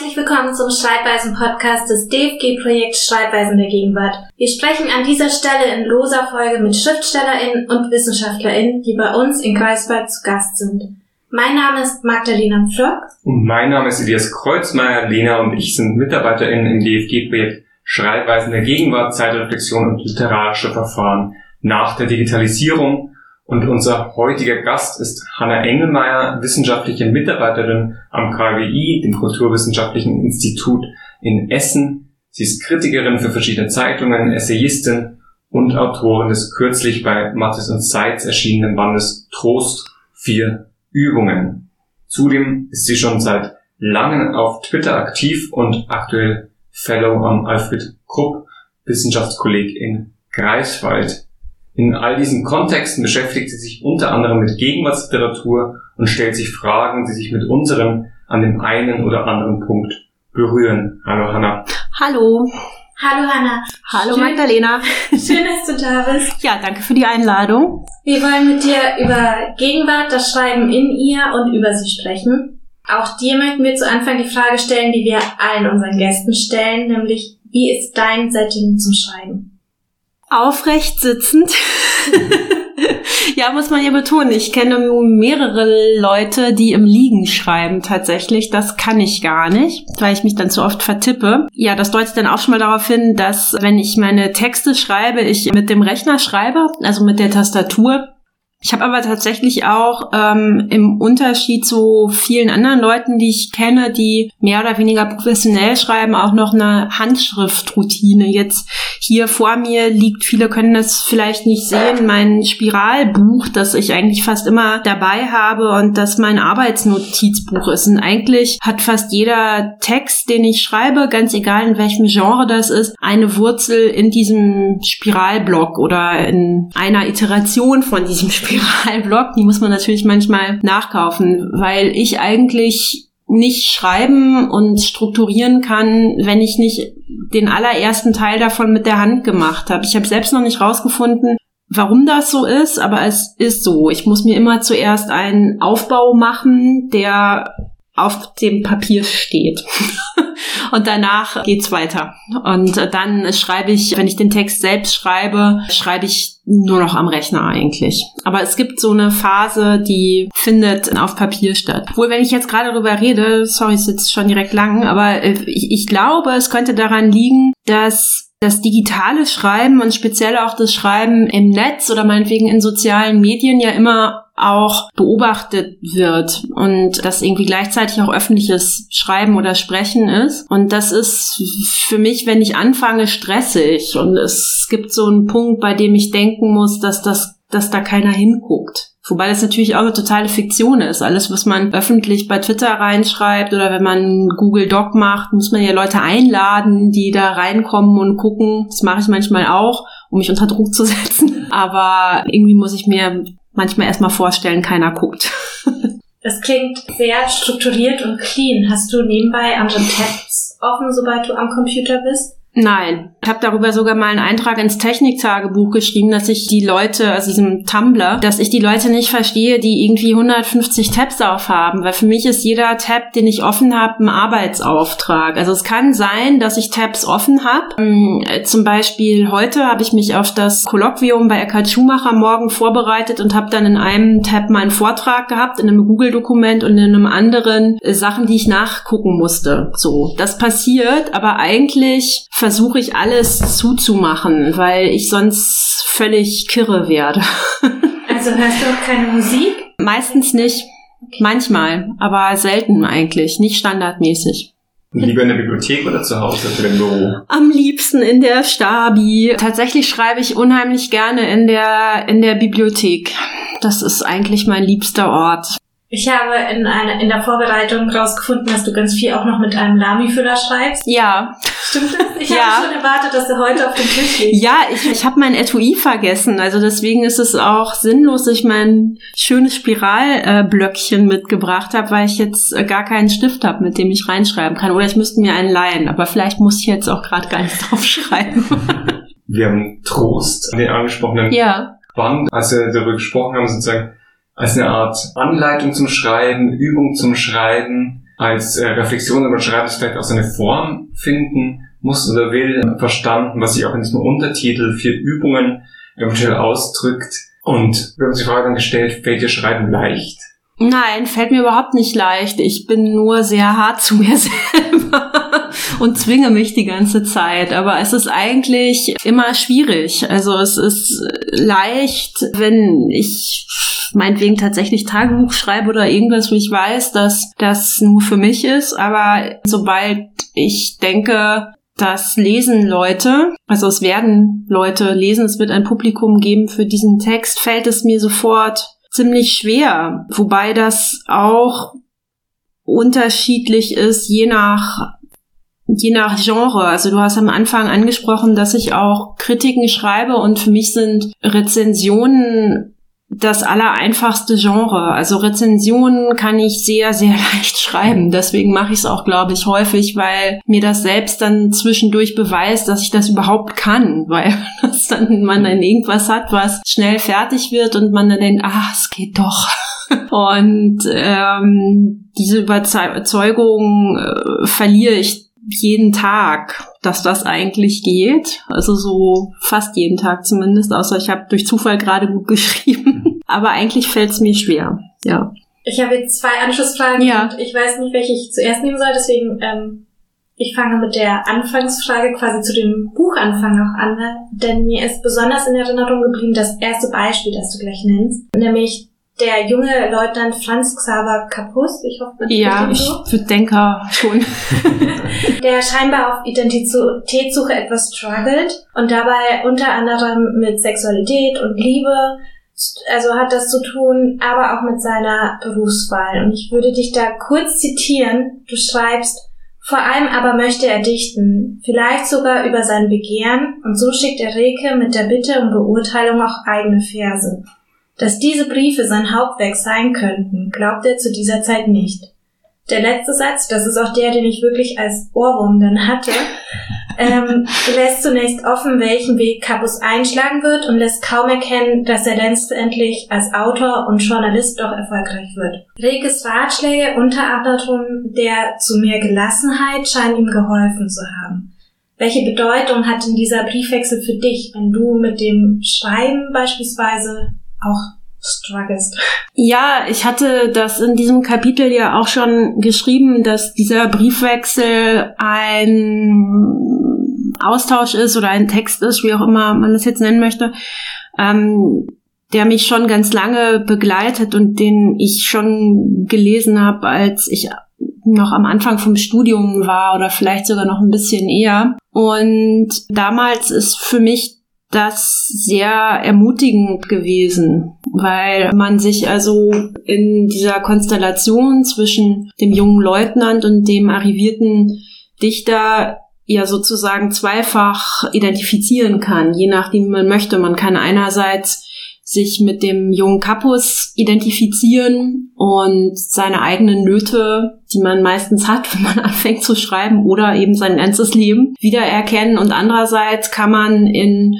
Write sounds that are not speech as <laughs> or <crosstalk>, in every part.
Herzlich willkommen zum Schreibweisen-Podcast des DFG-Projekts Schreibweisen der Gegenwart. Wir sprechen an dieser Stelle in loser Folge mit SchriftstellerInnen und WissenschaftlerInnen, die bei uns in Greifswald zu Gast sind. Mein Name ist Magdalena Pflock. Und mein Name ist Elias Kreuzmeier. Lena und ich sind MitarbeiterInnen im DFG-Projekt Schreibweisen der Gegenwart, Zeitreflexion und literarische Verfahren nach der Digitalisierung und unser heutiger Gast ist Hanna Engelmeier, wissenschaftliche Mitarbeiterin am KWI, dem Kulturwissenschaftlichen Institut in Essen. Sie ist Kritikerin für verschiedene Zeitungen, Essayistin und Autorin des kürzlich bei Mathis und Seitz erschienenen Bandes Trost vier Übungen. Zudem ist sie schon seit langem auf Twitter aktiv und aktuell Fellow am Alfred Krupp Wissenschaftskolleg in Greifswald. In all diesen Kontexten beschäftigt sie sich unter anderem mit Gegenwartsliteratur und stellt sich Fragen, die sich mit unserem an dem einen oder anderen Punkt berühren. Hallo Hanna. Hallo. Hallo Hanna. Hallo Schön, Magdalena. <laughs> Schön, dass du da bist. Ja, danke für die Einladung. Wir wollen mit dir über Gegenwart, das Schreiben in ihr und über sie sprechen. Auch dir möchten wir zu Anfang die Frage stellen, die wir allen unseren Gästen stellen, nämlich wie ist dein Setting zum Schreiben? Aufrecht sitzend. <laughs> ja, muss man ja betonen. Ich kenne mehrere Leute, die im Liegen schreiben tatsächlich. Das kann ich gar nicht, weil ich mich dann zu oft vertippe. Ja, das deutet dann auch schon mal darauf hin, dass wenn ich meine Texte schreibe, ich mit dem Rechner schreibe, also mit der Tastatur. Ich habe aber tatsächlich auch ähm, im Unterschied zu vielen anderen Leuten, die ich kenne, die mehr oder weniger professionell schreiben, auch noch eine Handschriftroutine. Jetzt hier vor mir liegt, viele können das vielleicht nicht sehen, mein Spiralbuch, das ich eigentlich fast immer dabei habe und das mein Arbeitsnotizbuch ist. Und eigentlich hat fast jeder Text, den ich schreibe, ganz egal in welchem Genre das ist, eine Wurzel in diesem Spiralblock oder in einer Iteration von diesem Spiralblock. Spiralblock, die muss man natürlich manchmal nachkaufen, weil ich eigentlich nicht schreiben und strukturieren kann, wenn ich nicht den allerersten Teil davon mit der Hand gemacht habe. Ich habe selbst noch nicht rausgefunden, warum das so ist, aber es ist so. Ich muss mir immer zuerst einen Aufbau machen, der auf dem Papier steht. <laughs> und danach geht's weiter. Und dann schreibe ich, wenn ich den Text selbst schreibe, schreibe ich nur noch am Rechner eigentlich. Aber es gibt so eine Phase, die findet auf Papier statt. Obwohl, wenn ich jetzt gerade darüber rede, sorry, ist jetzt schon direkt lang, aber äh, ich, ich glaube, es könnte daran liegen, dass das digitale Schreiben und speziell auch das Schreiben im Netz oder meinetwegen in sozialen Medien ja immer auch beobachtet wird und das irgendwie gleichzeitig auch öffentliches Schreiben oder Sprechen ist. Und das ist für mich, wenn ich anfange, stressig. Und es gibt so einen Punkt, bei dem ich denken muss, dass das, dass da keiner hinguckt. Wobei das natürlich auch eine totale Fiktion ist. Alles, was man öffentlich bei Twitter reinschreibt oder wenn man Google Doc macht, muss man ja Leute einladen, die da reinkommen und gucken. Das mache ich manchmal auch, um mich unter Druck zu <laughs> setzen. Aber irgendwie muss ich mir manchmal erstmal vorstellen, keiner guckt. <laughs> Das klingt sehr strukturiert und clean. Hast du nebenbei andere Tabs offen, sobald du am Computer bist? Nein. Ich habe darüber sogar mal einen Eintrag ins Techniktagebuch geschrieben, dass ich die Leute, also diesem Tumblr, dass ich die Leute nicht verstehe, die irgendwie 150 Tabs aufhaben, weil für mich ist jeder Tab, den ich offen habe, ein Arbeitsauftrag. Also es kann sein, dass ich Tabs offen habe. Ähm, zum Beispiel heute habe ich mich auf das Kolloquium bei Eckhard Schumacher morgen vorbereitet und habe dann in einem Tab meinen Vortrag gehabt, in einem Google-Dokument und in einem anderen äh, Sachen, die ich nachgucken musste. So, das passiert, aber eigentlich versuche ich alles zuzumachen, weil ich sonst völlig kirre werde. <laughs> Also hörst du auch keine Musik? Meistens nicht. Manchmal, aber selten eigentlich, nicht standardmäßig. Lieber in der Bibliothek oder zu Hause oder im Büro? Am liebsten in der Stabi. Tatsächlich schreibe ich unheimlich gerne in der, in der Bibliothek. Das ist eigentlich mein liebster Ort. Ich habe in, einer, in der Vorbereitung rausgefunden, dass du ganz viel auch noch mit einem Lami-Füller schreibst. Ja. Stimmt das? Ich <laughs> ja. habe schon erwartet, dass er heute auf dem Tisch liegt. Ja, ich, ich habe mein Etui vergessen. Also deswegen ist es auch sinnlos, dass ich mein schönes Spiralblöckchen mitgebracht habe, weil ich jetzt gar keinen Stift habe, mit dem ich reinschreiben kann. Oder ich müsste mir einen leihen. Aber vielleicht muss ich jetzt auch gerade gar nicht <laughs> drauf schreiben. Wir haben Trost, den angesprochenen ja. Band, als wir darüber gesprochen haben, sozusagen als eine Art Anleitung zum Schreiben, Übung zum Schreiben. als äh, Reflexion über Schreiben vielleicht auch seine Form finden muss oder will, verstanden, was sich auch in diesem Untertitel vier Übungen eventuell ausdrückt. Und wir haben uns die Frage dann gestellt, fällt dir Schreiben leicht? Nein, fällt mir überhaupt nicht leicht. Ich bin nur sehr hart zu mir <laughs> selber und zwinge mich die ganze Zeit. Aber es ist eigentlich immer schwierig. Also es ist leicht, wenn ich meinetwegen tatsächlich Tagebuch schreibe oder irgendwas, wo ich weiß, dass das nur für mich ist. Aber sobald ich denke, das lesen Leute, also es werden Leute lesen, es wird ein Publikum geben für diesen Text, fällt es mir sofort ziemlich schwer. Wobei das auch unterschiedlich ist, je nach je nach Genre. Also du hast am Anfang angesprochen, dass ich auch Kritiken schreibe und für mich sind Rezensionen das allereinfachste Genre. Also Rezensionen kann ich sehr, sehr <laughs> leicht schreiben. Deswegen mache ich es auch, glaube ich, häufig, weil mir das selbst dann zwischendurch beweist, dass ich das überhaupt kann, weil <laughs> das dann man dann irgendwas hat, was schnell fertig wird und man dann denkt, ah, es geht doch. <laughs> Und ähm, diese Überzeugung äh, verliere ich jeden Tag, dass das eigentlich geht. Also so fast jeden Tag zumindest, außer ich habe durch Zufall gerade gut <laughs> geschrieben. Aber eigentlich fällt es mir schwer, ja. Ich habe jetzt zwei Anschlussfragen ja. und ich weiß nicht, welche ich zuerst nehmen soll, deswegen ähm, ich fange mit der Anfangsfrage quasi zu dem Buchanfang auch an, denn mir ist besonders in Erinnerung geblieben das erste Beispiel, das du gleich nennst, nämlich der junge Leutnant Franz Xaver Kapus, ich hoffe, man Ja, ich so. denke schon. <laughs> der scheinbar auf Identitätssuche etwas struggelt und dabei unter anderem mit Sexualität und Liebe, also hat das zu tun, aber auch mit seiner Berufswahl. Und ich würde dich da kurz zitieren. Du schreibst, vor allem aber möchte er dichten, vielleicht sogar über sein Begehren, und so schickt er Reke mit der Bitte um Beurteilung auch eigene Verse. Dass diese Briefe sein Hauptwerk sein könnten, glaubt er zu dieser Zeit nicht. Der letzte Satz, das ist auch der, den ich wirklich als Ohrwurm dann hatte, <laughs> ähm, lässt zunächst offen, welchen Weg Capus einschlagen wird und lässt kaum erkennen, dass er letztendlich als Autor und Journalist doch erfolgreich wird. Rekes Ratschläge unter anderem der zu mehr Gelassenheit scheinen ihm geholfen zu haben. Welche Bedeutung hat denn dieser Briefwechsel für dich, wenn du mit dem Schreiben beispielsweise auch struggles. Ja, ich hatte das in diesem Kapitel ja auch schon geschrieben, dass dieser Briefwechsel ein Austausch ist oder ein Text ist, wie auch immer man das jetzt nennen möchte, ähm, der mich schon ganz lange begleitet und den ich schon gelesen habe, als ich noch am Anfang vom Studium war oder vielleicht sogar noch ein bisschen eher. Und damals ist für mich das sehr ermutigend gewesen, weil man sich also in dieser Konstellation zwischen dem jungen Leutnant und dem arrivierten Dichter ja sozusagen zweifach identifizieren kann, je nachdem man möchte. Man kann einerseits sich mit dem jungen Kapus identifizieren und seine eigenen Nöte, die man meistens hat, <laughs> wenn man anfängt zu schreiben oder eben sein ganzes Leben wiedererkennen und andererseits kann man in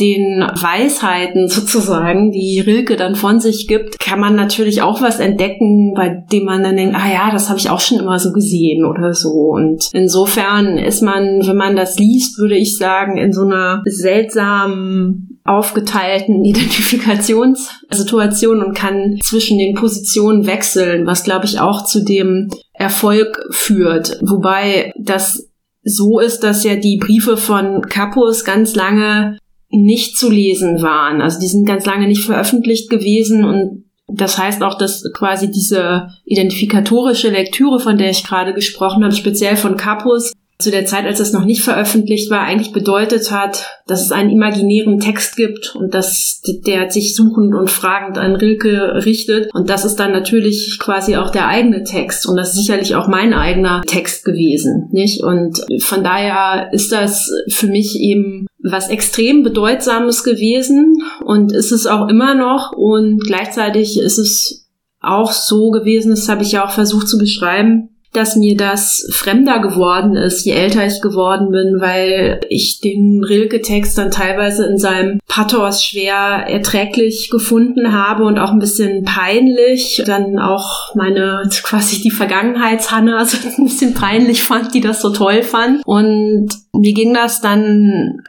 den Weisheiten <laughs> sozusagen, die Rilke dann von sich gibt, kann man natürlich auch was entdecken, bei dem man dann denkt, ah ja, das habe ich auch schon immer so gesehen oder so. Und insofern ist man, wenn man das liest, würde ich sagen, in so einer seltsamen aufgeteilten <laughs> Identifikationssituation und kann zwischen den Positionen wechseln, was glaube ich auch zu dem Erfolg führt. Wobei das so ist, dass ja die Briefe von Capus ganz lange nicht zu lesen waren. Also die sind ganz lange nicht veröffentlicht gewesen und das heißt auch, dass quasi diese identifikatorische Lektüre, von der ich gerade gesprochen habe, speziell von Capus, zu der Zeit, als es noch nicht veröffentlicht war, eigentlich bedeutet hat, dass es einen imaginären Text gibt und dass der sich suchend und fragend an Rilke richtet. Und das ist dann natürlich quasi auch der eigene Text und das ist sicherlich auch mein eigener Text gewesen, nicht? Und von daher ist das für mich eben was extrem bedeutsames gewesen und ist es auch immer noch und gleichzeitig ist es auch so gewesen, das habe ich ja auch versucht zu beschreiben, dass mir das fremder geworden ist, je älter ich geworden bin, weil ich den Rilke-Text dann teilweise in seinem Pathos schwer erträglich gefunden habe und auch ein bisschen peinlich. Dann auch meine <laughs> quasi die Vergangenheitshanna <laughs> so ein bisschen peinlich fand, die das so toll fand. Und mir ging das dann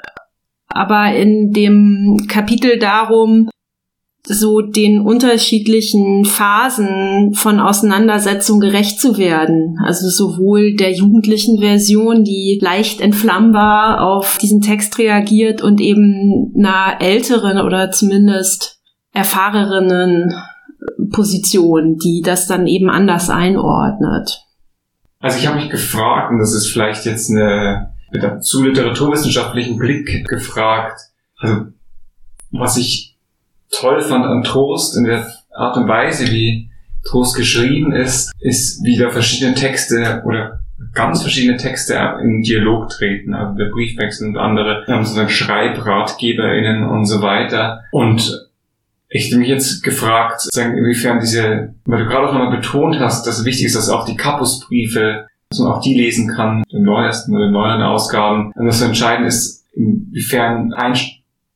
aber in dem Kapitel darum, so den unterschiedlichen Phasen von Auseinandersetzung gerecht zu werden. Also sowohl der jugendlichen Version, die leicht entflammbar auf diesen Text reagiert und eben einer älteren oder zumindest erfahrenen Position, die das dann eben anders einordnet. Also ich habe mich gefragt, und das ist vielleicht jetzt eine zu literaturwissenschaftlichen Blick gefragt, also was ich toll fand an Trost in der Art und Weise, wie Trost geschrieben ist, ist wieder verschiedene Texte oder ganz verschiedene Texte in Dialog treten, also der Briefwechsel und andere, wir haben sozusagen SchreibratgeberInnen und so weiter. Und ich habe mich jetzt gefragt, sagen, inwiefern diese, weil du gerade auch nochmal betont hast, dass es wichtig ist, dass auch die Kapusbriefe, dass man auch die lesen kann, den neuesten oder den neueren Ausgaben, und das so entscheidend ist, inwiefern ein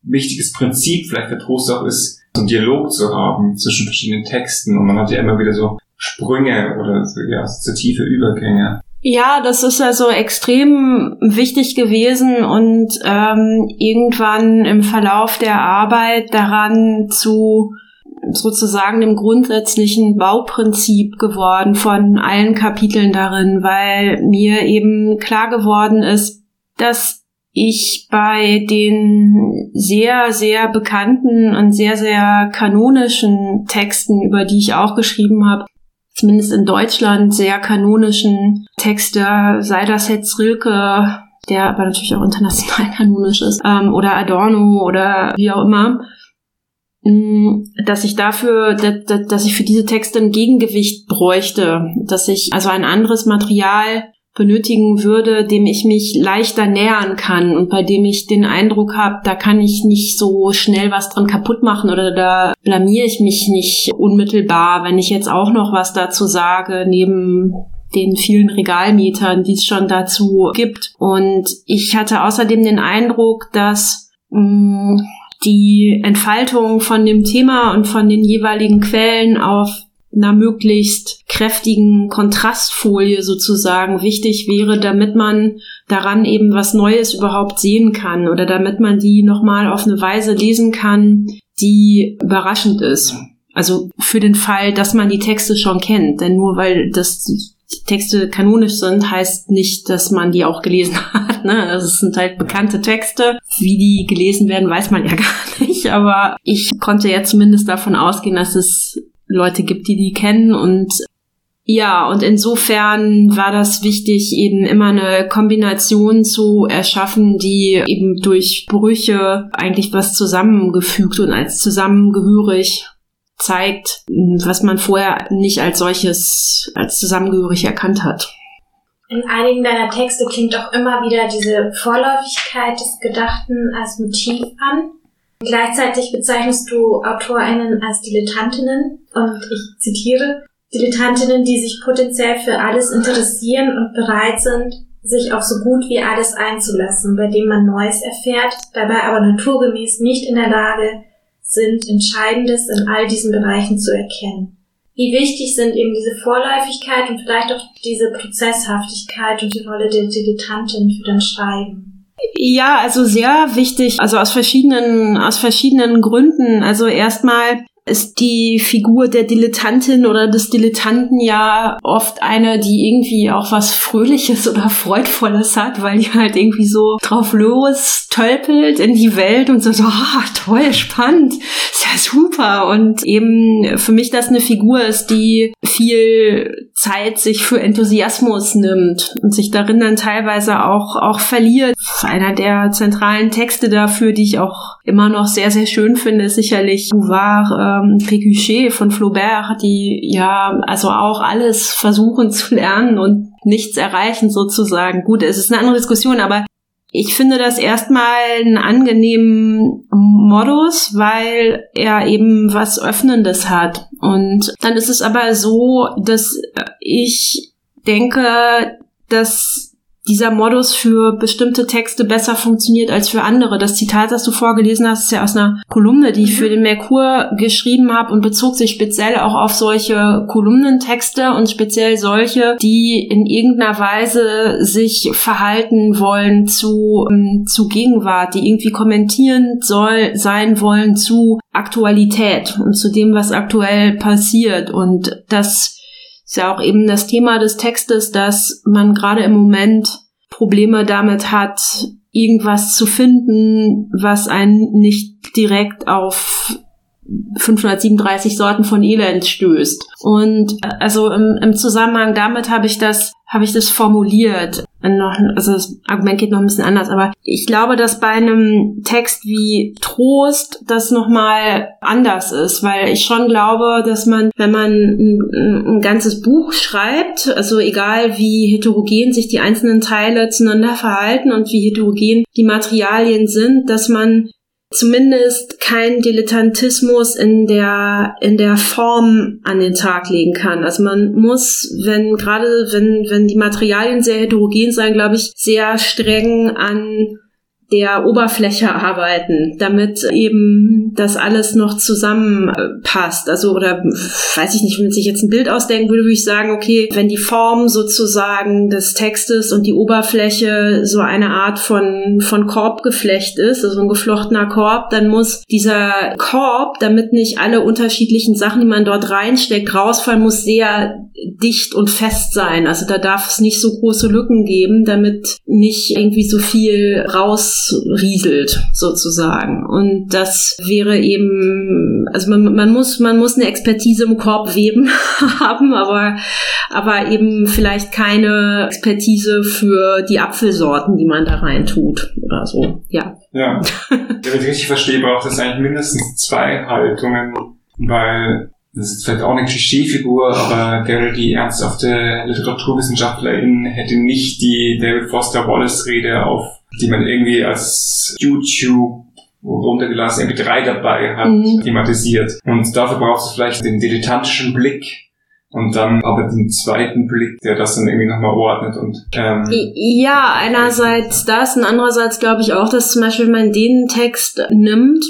wichtiges Prinzip vielleicht für Trost auch ist, so einen Dialog zu haben zwischen verschiedenen Texten und man hat ja immer wieder so Sprünge oder so, ja, so tiefe Übergänge. Ja, das ist also extrem wichtig gewesen und ähm, irgendwann im Verlauf der Arbeit daran zu sozusagen dem grundsätzlichen Bauprinzip geworden von allen Kapiteln darin, weil mir eben klar geworden ist, dass ich bei den sehr, sehr bekannten und sehr, sehr kanonischen Texten, über die ich auch geschrieben habe, zumindest in Deutschland sehr kanonischen Texte, sei das jetzt Rilke, der aber natürlich auch international <laughs> kanonisch ist, ähm, oder Adorno oder wie auch immer, mm, dass ich dafür, dass ich für diese Texte ein Gegengewicht bräuchte, dass ich also ein anderes Material benötigen würde, dem ich mich leichter nähern kann und bei dem ich den Eindruck habe, da kann ich nicht so schnell was dran kaputt machen oder da blamier ich mich nicht unmittelbar, wenn ich jetzt auch noch was dazu sage, neben den vielen Regalmietern, die es schon dazu gibt. Und ich hatte außerdem den Eindruck, dass mh, mm, die Entfaltung von dem Thema und von den jeweiligen Quellen auf einer möglichst kräftigen Kontrastfolie sozusagen wichtig wäre, damit man daran eben was Neues überhaupt sehen kann oder damit man die nochmal auf eine Weise lesen kann, die überraschend ist. Also für den Fall, dass man die Texte schon kennt. Denn nur weil das die Texte kanonisch sind, heißt nicht, dass man die auch gelesen <laughs> hat. Ne? Also es sind halt bekannte Texte. Wie die gelesen werden, weiß man ja <laughs> gar nicht. Aber ich konnte ja zumindest davon ausgehen, dass es Leute gibt, die die kennen und ja, und insofern war das wichtig, eben immer eine Kombination zu erschaffen, die eben durch Brüche eigentlich was zusammengefügt und als zusammengehörig zeigt, was man vorher nicht als solches, als zusammengehörig erkannt hat. In einigen deiner Texte klingt auch immer wieder diese Vorläufigkeit des Gedachten als Motiv an. Gleichzeitig bezeichnest du AutorInnen als Dilettantinnen und ich zitiere, Dilettantinnen, die sich potenziell für alles interessieren und bereit sind, sich auf so gut wie alles einzulassen, bei dem man Neues erfährt, dabei aber naturgemäß nicht in der Lage sind, Entscheidendes in all diesen Bereichen zu erkennen. Wie wichtig sind eben diese Vorläufigkeit und vielleicht auch diese Prozesshaftigkeit und die Rolle der Dilettantin für dein Schreiben? Ja, also sehr wichtig, also aus verschiedenen, aus verschiedenen Gründen. Also erstmal ist die Figur der Dilettantin oder des Dilettanten ja oft eine, die irgendwie auch was Fröhliches oder Freudvolles hat, weil die halt irgendwie so drauf los tölpelt in die Welt und so, so ah, toll, spannend, ist ja super. Und eben für mich das eine Figur ist, die viel Zeit sich für Enthusiasmus nimmt und sich darin dann teilweise auch, auch verliert. Einer der zentralen Texte dafür, die ich auch immer noch sehr, sehr schön finde, ist sicherlich Bouvard, ähm, Pécuchet von Flaubert, die ja also auch alles versuchen zu lernen und nichts erreichen sozusagen. Gut, es ist eine andere Diskussion, aber ich finde das erstmal einen angenehmen Modus, weil er eben was Öffnendes hat. Und dann ist es aber so, dass ich denke, dass dieser Modus für bestimmte Texte besser funktioniert als für andere. Das Zitat, das du vorgelesen hast, ist ja aus einer Kolumne, die ich für den Merkur geschrieben habe und bezog sich speziell auch auf solche Kolumnentexte und speziell solche, die in irgendeiner Weise sich verhalten wollen zu, ähm, zu Gegenwart, die irgendwie kommentieren soll, sein wollen zu Aktualität und zu dem, was aktuell passiert. Und das ist ja auch eben das Thema des Textes, dass man gerade im Moment Probleme damit hat, irgendwas zu finden, was einen nicht direkt auf 537 Sorten von Elend stößt. Und äh, also im, im Zusammenhang damit habe ich das habe ich das formuliert. Noch, also das Argument geht noch ein bisschen anders, aber ich glaube, dass bei einem Text wie Trost das nochmal anders ist, weil ich schon glaube, dass man, wenn man ein, ein ganzes Buch schreibt, also egal wie heterogen sich die einzelnen Teile zueinander verhalten und wie heterogen die Materialien sind, dass man zumindest kein Dilettantismus in der in der Form an den Tag legen kann. Also man muss, wenn gerade wenn wenn die Materialien sehr heterogen sein, glaube ich, sehr streng an der Oberfläche arbeiten, damit eben das alles noch zusammenpasst. Also, oder weiß ich nicht, wenn sich jetzt ein Bild ausdenken würde, würde ich sagen, okay, wenn die Form sozusagen des Textes und die Oberfläche so eine Art von, von Korbgeflecht ist, also ein geflochtener Korb, dann muss dieser Korb, damit nicht alle unterschiedlichen Sachen, die man dort reinsteckt, rausfallen, muss sehr dicht und fest sein. Also da darf es nicht so große Lücken geben, damit nicht irgendwie so viel raus rausrieselt sozusagen. Und das wäre eben, also man, man muss, man muss eine Expertise im Korb weben <laughs> haben, aber, aber eben vielleicht keine Expertise für die Apfelsorten, die man da rein tut oder so. Ja. Ja. Wenn ich richtig verstehe, braucht es eigentlich mindestens zwei Haltungen, weil das ist vielleicht auch eine Klischeefigur, aber Gary, die ernsthafte Literaturwissenschaftlerin, hätte nicht die David Foster Wallace Rede auf die man irgendwie als YouTube runtergelassen MP3 dabei hat, mhm. thematisiert. Und dafür brauchst du vielleicht den dilettantischen Blick und dann aber den zweiten Blick, der das dann irgendwie nochmal ordnet und ähm, ja, einerseits das und andererseits glaube ich auch, dass zum Beispiel wenn man den Text nimmt,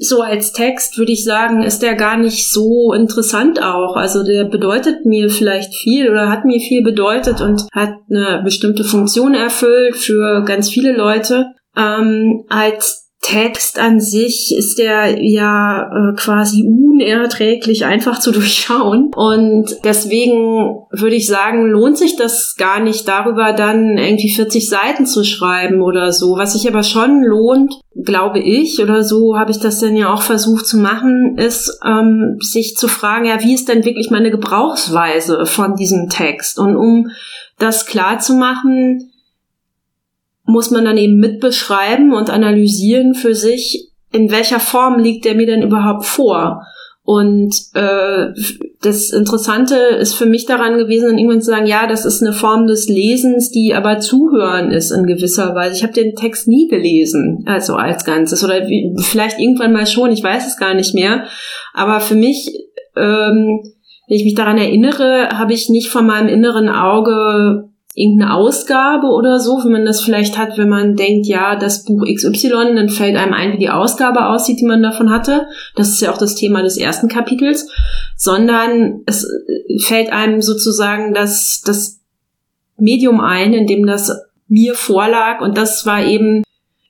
so als Text würde ich sagen, ist der gar nicht so interessant auch. Also der bedeutet mir vielleicht viel oder hat mir viel bedeutet und hat eine bestimmte Funktion erfüllt für ganz viele Leute. Ähm, als Text an sich ist der ja äh, quasi unerträglich einfach zu <laughs> durchschauen. Und deswegen würde ich sagen, lohnt sich das gar nicht darüber dann irgendwie 40 Seiten zu schreiben oder so. Was sich aber schon lohnt, glaube ich, oder so habe ich das dann ja auch versucht zu machen, ist ähm, sich zu fragen, ja, wie ist denn wirklich meine Gebrauchsweise von diesem Text? Und um das klar zu machen, muss man dann eben mitbeschreiben und analysieren für sich, in welcher Form liegt der mir denn überhaupt vor. Und äh, das Interessante ist für mich daran gewesen, dann irgendwann zu sagen, ja, das ist eine Form des Lesens, die aber Zuhören ist in gewisser Weise. Ich habe den Text nie gelesen, also als Ganzes. Oder wie, vielleicht irgendwann mal schon, ich weiß es gar nicht mehr. Aber für mich, ähm, wenn ich mich daran erinnere, habe ich nicht von meinem inneren Auge irgendeine Ausgabe oder so, wie man das vielleicht hat, wenn man denkt, ja, das Buch XY, dann fällt einem ein, wie die Ausgabe aussieht, die man davon hatte. Das ist ja auch das Thema des ersten Kapitels, sondern es fällt einem sozusagen das, das Medium ein, in dem das mir vorlag und das war eben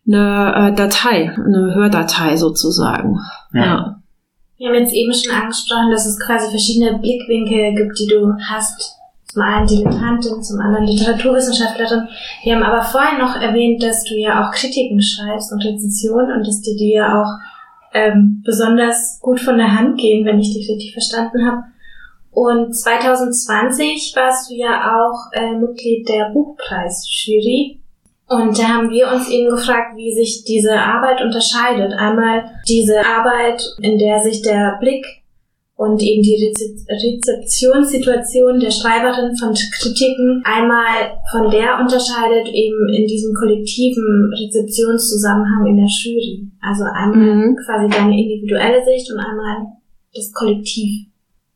eine äh, Datei, eine Hördatei sozusagen. ja. ja. Wir haben jetzt eben schon angesprochen, dass es quasi verschiedene Blickwinkel gibt, die du hast zum einen Dilettantin, zum anderen Literaturwissenschaftlerin. Wir haben aber vorhin noch erwähnt, dass du ja auch Kritiken schreibst und Rezensionen und dass die dir ja auch ähm, besonders gut von der Hand gehen, wenn ich dich richtig verstanden habe. Und 2020 warst du ja auch äh, Mitglied der Buchpreisjury. Und da haben wir uns eben gefragt, wie sich diese Arbeit unterscheidet. Einmal diese Arbeit, in der sich der Blick und eben die Rezeptionssituation der Schreiberin von Kritiken einmal von der unterscheidet eben in diesem kollektiven Rezeptionszusammenhang in der Jury. Also einmal mhm. quasi deine individuelle Sicht und einmal das Kollektiv.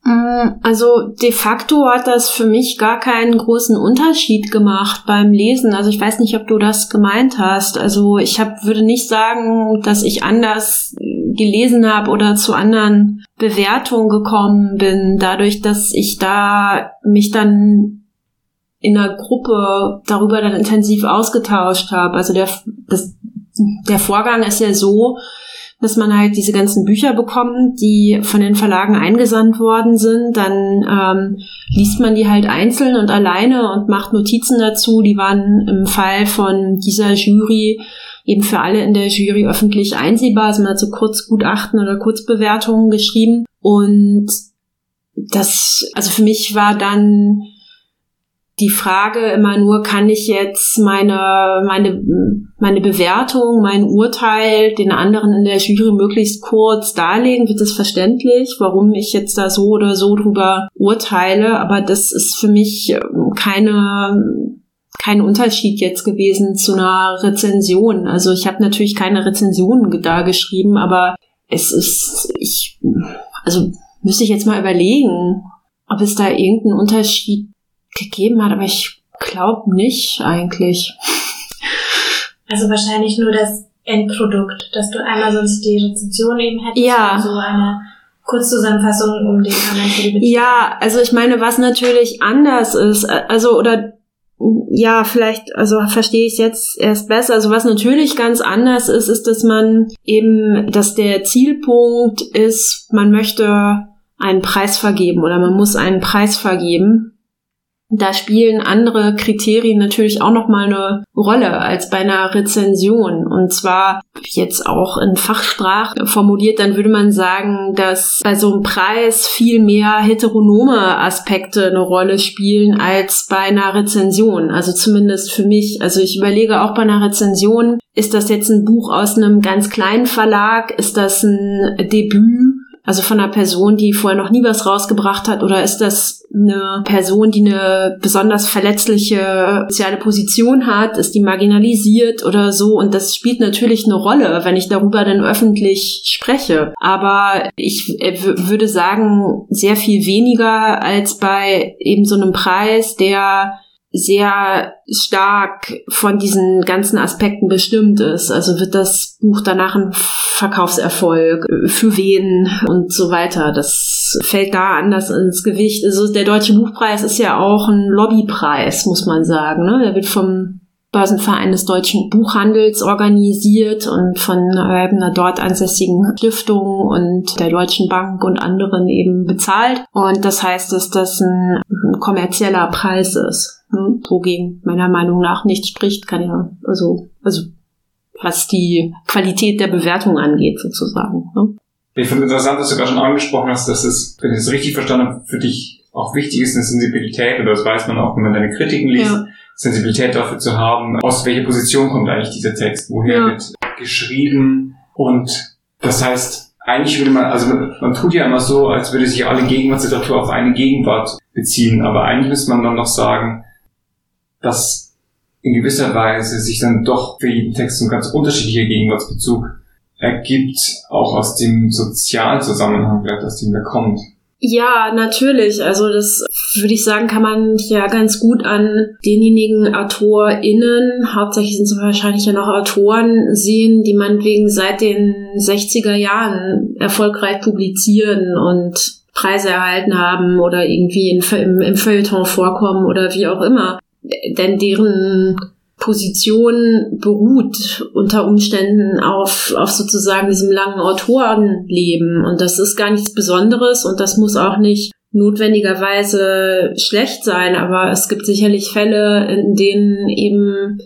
Mm, also de facto hat das für mich gar keinen großen Unterschied gemacht beim Lesen. Also ich weiß nicht, ob du das gemeint hast. Also ich hab, würde nicht sagen, dass ich anders gelesen habe oder zu anderen Bewertungen gekommen bin, dadurch, dass ich da mich dann in einer Gruppe darüber dann intensiv ausgetauscht habe. Also der, das, der Vorgang ist ja so, dass man halt diese ganzen Bücher bekommt, die von den Verlagen eingesandt worden sind. Dann ähm, liest man die halt einzeln und alleine und macht Notizen dazu. Die waren im Fall von dieser Jury eben für alle in der Jury öffentlich einsehbar. Also man hat so Kurzgutachten oder Kurzbewertungen geschrieben. Und das, also für mich war dann die Frage immer nur, kann ich jetzt meine, meine, meine Bewertung, mein Urteil den anderen in der Jury möglichst kurz darlegen? Wird das verständlich, warum ich jetzt da so oder so drüber urteile? Aber das ist für mich ähm, keine, kein Unterschied jetzt gewesen zu einer Rezension. Also ich habe natürlich keine Rezensionen da geschrieben, aber es ist, ich, also müsste ich jetzt mal überlegen, ob es da irgendeinen Unterschied gegeben hat, aber ich glaube nicht eigentlich. Also wahrscheinlich nur das Endprodukt, dass du einmal sonst die Rezension eben hättest ja. so eine Kurzzusammenfassung um den anderen für die Beziehung. Ja, also ich meine, was natürlich anders ist, also oder ja, vielleicht, also verstehe ich es jetzt erst besser. Also was natürlich ganz anders ist, ist, dass man eben, dass der Zielpunkt ist, man möchte einen Preis vergeben oder man muss einen Preis vergeben. Da spielen andere Kriterien natürlich auch nochmal eine Rolle als bei einer Rezension. Und zwar jetzt auch in Fachsprache formuliert, dann würde man sagen, dass bei so einem Preis viel mehr heteronome Aspekte eine Rolle spielen als bei einer Rezension. Also zumindest für mich. Also ich überlege auch bei einer Rezension, ist das jetzt ein Buch aus einem ganz kleinen Verlag? Ist das ein Debüt? Also von einer Person, die vorher noch nie was rausgebracht hat? Oder ist das eine Person, die eine besonders verletzliche soziale Position hat? Ist die marginalisiert oder so? Und das spielt natürlich eine Rolle, wenn ich darüber dann öffentlich spreche. Aber ich äh, würde sagen, sehr viel weniger als bei eben so einem Preis, der sehr stark von diesen ganzen Aspekten bestimmt ist. Also wird das Buch danach ein Verkaufserfolg, für wen und so weiter. Das fällt da anders ins Gewicht. Also der Deutsche Buchpreis ist ja auch ein Lobbypreis, muss man sagen. Ne? Der wird vom Börsenverein des deutschen Buchhandels organisiert und von einer dort ansässigen Stiftung und der Deutschen Bank und anderen eben bezahlt. Und das heißt, dass das ein kommerzieller Preis ist, ne? wogegen meiner Meinung nach nicht spricht, kann ja, also, also was die Qualität der Bewertung angeht, sozusagen. Ne? Ich finde interessant, dass du gerade schon angesprochen hast, dass es, wenn ich es richtig verstanden habe, für dich auch wichtig ist, eine Sensibilität, oder das weiß man auch, wenn man deine Kritiken liest, ja. Sensibilität dafür zu haben, aus welcher Position kommt eigentlich dieser Text, woher ja. wird geschrieben und das heißt, eigentlich würde man, also man, tut ja immer so, als würde sich alle Gegenwartsliteratur auf eine Gegenwart beziehen, aber eigentlich müsste man dann noch sagen, dass in gewisser Weise sich dann doch für jeden Text ein ganz unterschiedlicher Gegenwartsbezug ergibt, auch aus dem sozialen Zusammenhang, aus dem der kommt. Ja, natürlich. Also das würde ich sagen, kann man ja ganz gut an denjenigen AutorInnen, hauptsächlich sind es wahrscheinlich ja noch Autoren, sehen, die man wegen seit den 60er Jahren erfolgreich publizieren und Preise erhalten haben oder irgendwie in, im, im Feuilleton vorkommen oder wie auch immer. Denn deren Position beruht unter Umständen auf, auf sozusagen diesem langen Autorenleben. Und das ist gar nichts Besonderes und das muss auch nicht notwendigerweise schlecht sein, aber es gibt sicherlich Fälle, in denen eben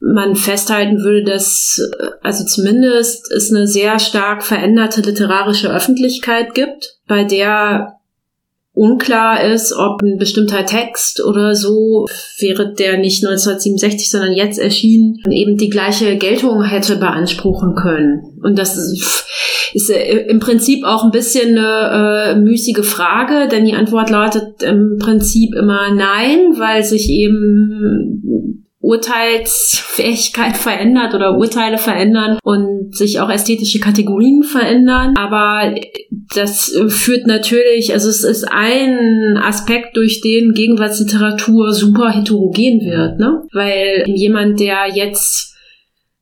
man festhalten würde, dass also zumindest es eine sehr stark veränderte literarische Öffentlichkeit gibt, bei der unklar ist, ob ein bestimmter Text oder so, wäre der nicht 1967, sondern jetzt erschienen, eben die gleiche Geltung hätte beanspruchen können. Und das ist, ist im Prinzip auch ein bisschen eine äh, müßige Frage, denn die Antwort lautet im Prinzip immer nein, weil sich eben Urteilsfähigkeit verändert oder Urteile verändern und sich auch ästhetische Kategorien verändern. Aber das führt natürlich, also es ist ein Aspekt, durch den Gegenwartsliteratur super heterogen wird, ne? Weil jemand, der jetzt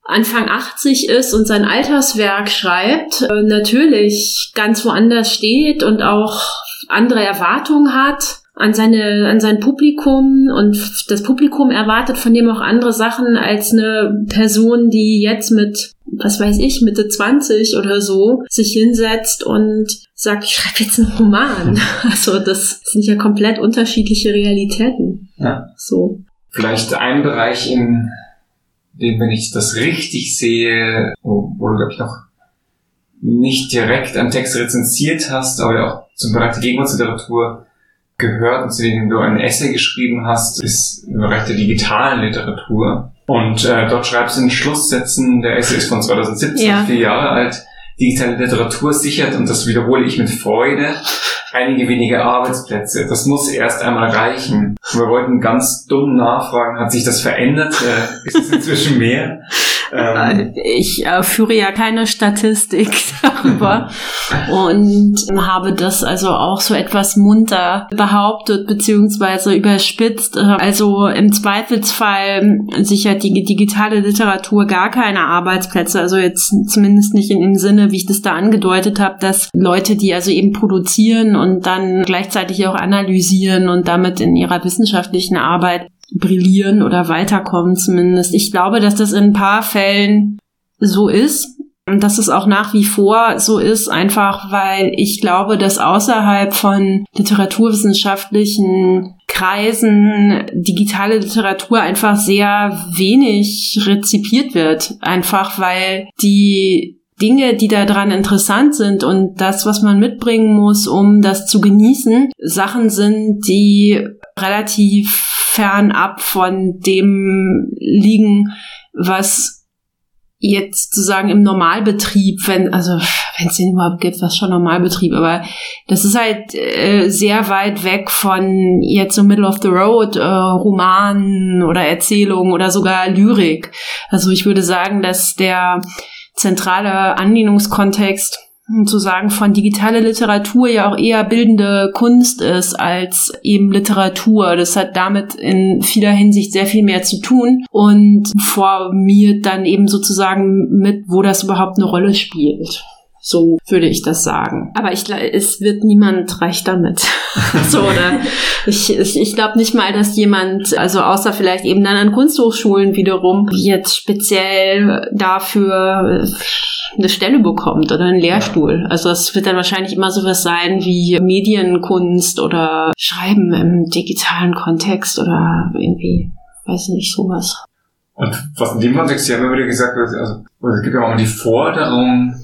Anfang 80 ist und sein Alterswerk schreibt, äh, natürlich ganz woanders steht und auch andere Erwartungen hat an seine an sein Publikum und das Publikum erwartet von dem auch andere Sachen als eine Person, die jetzt mit was weiß ich Mitte 20 oder so sich hinsetzt und sagt, ich schreibe jetzt einen Roman. <laughs> Also das sind ja komplett unterschiedliche Realitäten. Ja. So. Vielleicht ein Bereich, in dem, wenn ich das richtig sehe, wo, wo du, glaube ich, noch nicht direkt einen Text rezensiert hast, aber auch zum Bereich der Gegenwartsliteratur gehört und zu dem du ein Essay geschrieben hast, ist im Bereich der digitalen Literatur. Und äh, dort schreibst du in Schlusssätzen, der Essay ist von 2017, Ja. vier Jahre alt, digitale Literatur sichert, und das wiederhole ich mit Freude, einige wenige Arbeitsplätze. Das muss erst einmal reichen. Wir wollten ganz dumm nachfragen, hat sich das verändert? Äh, ist es inzwischen mehr? Ähm, Ich äh, führe ja keine Statistik <laughs> darüber und habe das also auch so etwas munter behauptet beziehungsweise überspitzt. Äh, Also im Zweifelsfall sichert die digitale Literatur gar keine Arbeitsplätze. Also jetzt zumindest nicht in dem Sinne, wie ich das da angedeutet habe, dass Leute, die also eben produzieren und dann gleichzeitig auch analysieren und damit in ihrer wissenschaftlichen Arbeit brillieren oder weiterkommen zumindest. Ich glaube, dass das in ein paar Fällen so ist und dass es auch nach wie vor so ist, einfach weil ich glaube, dass außerhalb von literaturwissenschaftlichen Kreisen digitale Literatur einfach sehr wenig rezipiert wird. Einfach weil die Dinge, die da dran interessant sind und das, was man mitbringen muss, um das zu genießen, Sachen sind, die relativ fernab von dem liegen, was jetzt sozusagen im Normalbetrieb, wenn, also wenn es den überhaupt gibt, was schon Normalbetrieb, aber das ist halt äh, sehr weit weg von jetzt so Middle of the Road äh, Romanen oder Erzählungen oder sogar Lyrik. Also ich würde sagen, dass der zentrale Anlehnungskontext zu sagen, von digitaler Literatur ja auch eher bildende Kunst ist als eben Literatur. Das hat damit in vieler Hinsicht sehr viel mehr zu tun und formiert dann eben sozusagen mit, wo das überhaupt eine Rolle spielt. So würde ich das sagen. Aber ich, gl- es wird niemand reich damit. <laughs> so, oder ich, ich, ich glaube nicht mal, dass jemand, also außer vielleicht eben dann an Kunsthochschulen wiederum, jetzt speziell dafür eine Stelle bekommt oder einen Lehrstuhl. Also es wird dann wahrscheinlich immer sowas sein wie Medienkunst oder Schreiben im digitalen Kontext oder irgendwie, weiß nicht, sowas. Und was in dem Kontext ja immer wieder gesagt wird, also es gibt ja auch mal die Forderung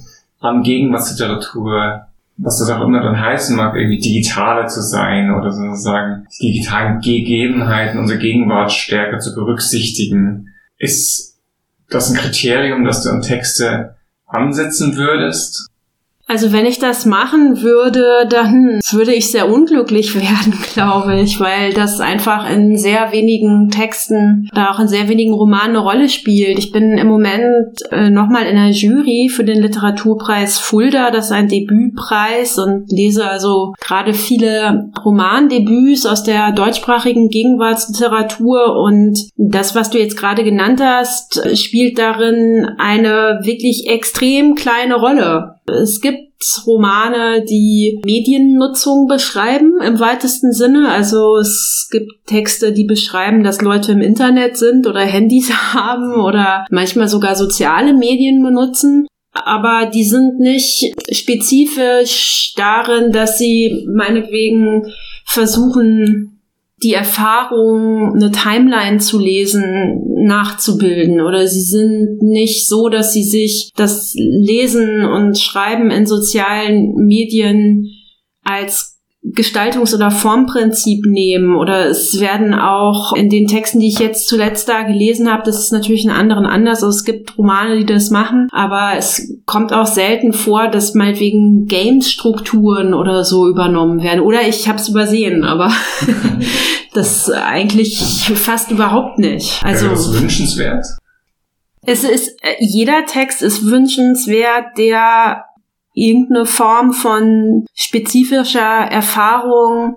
an Gegenwartsliteratur, was das auch immer dann heißen mag, irgendwie digitaler zu sein oder sozusagen die digitalen Gegebenheiten unserer Gegenwart stärker zu berücksichtigen. Ist das ein Kriterium, dass du an Texte ansetzen würdest? Also wenn ich das machen würde, dann würde ich sehr unglücklich <laughs> werden, glaube ich, weil das einfach in sehr wenigen Texten oder auch in sehr wenigen Romanen eine Rolle spielt. Ich bin im Moment äh, nochmal in der Jury für den Literaturpreis Fulda, das ist ein Debütpreis und lese also gerade viele Romandebüts aus der deutschsprachigen Gegenwartsliteratur und das, was du jetzt gerade genannt hast, spielt darin eine wirklich extrem kleine Rolle. Es gibt Romane, die Mediennutzung beschreiben im weitesten Sinne. Also es gibt Texte, die beschreiben, dass Leute im Internet sind oder Handys <laughs> haben oder manchmal sogar soziale Medien benutzen. Aber die sind nicht spezifisch darin, dass sie meinetwegen versuchen, die Erfahrung, eine Timeline zu lesen, nachzubilden. Oder sie sind nicht so, dass sie sich das Lesen und Schreiben in sozialen Medien als Gestaltungs- oder Formprinzip nehmen. Oder es werden auch in den Texten, die ich jetzt zuletzt da gelesen habe, das ist natürlich in anderen anders. Also es gibt Romane, die das machen, aber es kommt auch selten vor, dass meinetwegen Games-Strukturen oder so übernommen werden. Oder ich habe es übersehen, aber <laughs> das eigentlich fast überhaupt nicht. Also Wäre das wünschenswert? es ist, äh, jeder Text ist wünschenswert, der irgendeine Form von spezifischer Erfahrung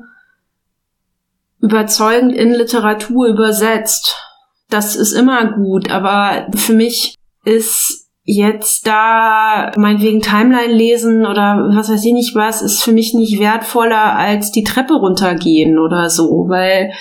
überzeugend in Literatur übersetzt. Das ist immer gut, aber für mich ist jetzt da meinetwegen Timeline lesen oder was weiß ich nicht was, ist für mich nicht wertvoller als die Treppe runtergehen oder so, weil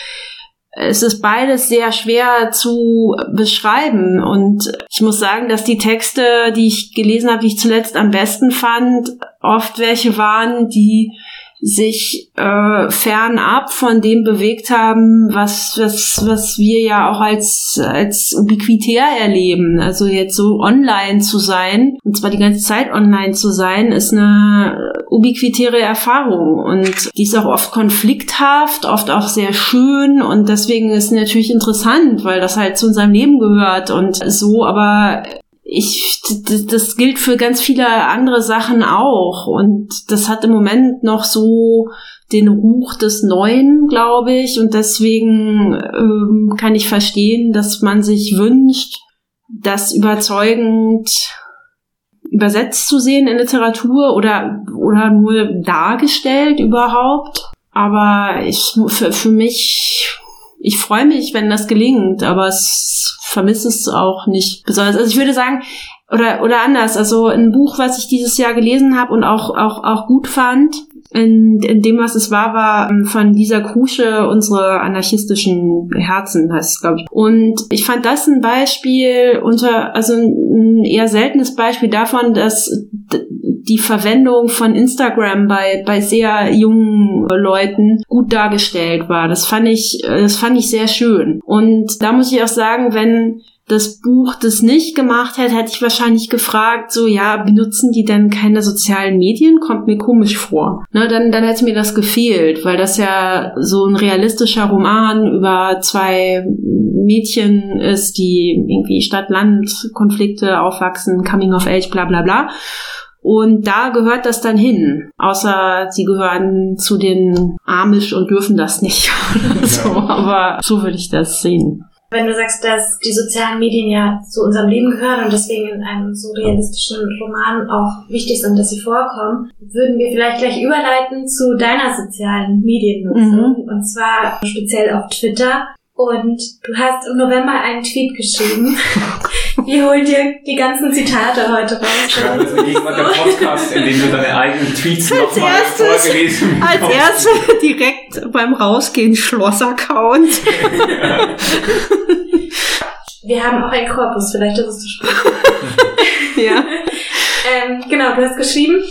es ist beides sehr schwer zu beschreiben. Und ich muss sagen, dass die Texte, die ich gelesen habe, die ich zuletzt am besten fand, oft welche waren, die sich äh, fernab von dem bewegt haben, was, was, was wir ja auch als, als ubiquitär erleben. Also jetzt so online zu sein, und zwar die ganze Zeit online zu sein, ist eine ubiquitäre Erfahrung. Und die ist auch oft konflikthaft, oft auch sehr schön. Und deswegen ist natürlich interessant, weil das halt zu unserem Leben gehört. Und so, aber ich, das gilt für ganz viele andere Sachen auch. Und das hat im Moment noch so den Ruch des Neuen, glaube ich. Und deswegen ähm, kann ich verstehen, dass man sich wünscht, das überzeugend übersetzt zu sehen in Literatur oder, oder nur dargestellt überhaupt. Aber ich, für, für mich ich freue mich, wenn das gelingt, aber es vermisse es auch nicht besonders. Also ich würde sagen, oder, oder anders, also ein Buch, was ich dieses Jahr gelesen habe und auch, auch, auch gut fand, in, in dem, was es war, war ähm, von Lisa Kusche, unsere anarchistischen Herzen, heißt es, glaube ich. Und ich fand das ein Beispiel unter, also ein eher seltenes Beispiel davon, dass die Verwendung von Instagram bei, bei sehr jungen Leuten gut dargestellt war. Das fand ich, das fand ich sehr schön. Und da muss ich auch sagen, wenn das Buch das nicht gemacht hätte, hätte ich wahrscheinlich gefragt, so, ja, benutzen die denn keine sozialen Medien? Kommt mir komisch vor. Ne, dann, dann hätte mir das gefehlt, weil das ja so ein realistischer Roman über zwei Mädchen ist, die irgendwie Stadt-Land-Konflikte aufwachsen, Coming of Age, bla bla bla. Und da gehört das dann hin. Außer sie gehören zu den Amish und dürfen das nicht. <laughs> so, aber so würde ich das sehen. Wenn du sagst, dass die sozialen Medien ja zu unserem Leben gehören und deswegen in einem so realistischen Roman auch wichtig sind, dass sie vorkommen, würden wir vielleicht gleich überleiten zu deiner sozialen Mediennutzung. Mhm. Und zwar speziell auf Twitter. Und du hast im November einen Tweet geschrieben. <laughs> <laughs> Wir holen dir die ganzen Zitate heute raus. Also irgendwann der Podcast, in dem du deine eigenen Tweets nochmal vorgelesen Als erstes direkt beim Rausgehen Schloss-Account. Wir haben auch einen Korpus, vielleicht ist es zu spät. <laughs> ja. <laughs> ähm, genau, du hast geschrieben,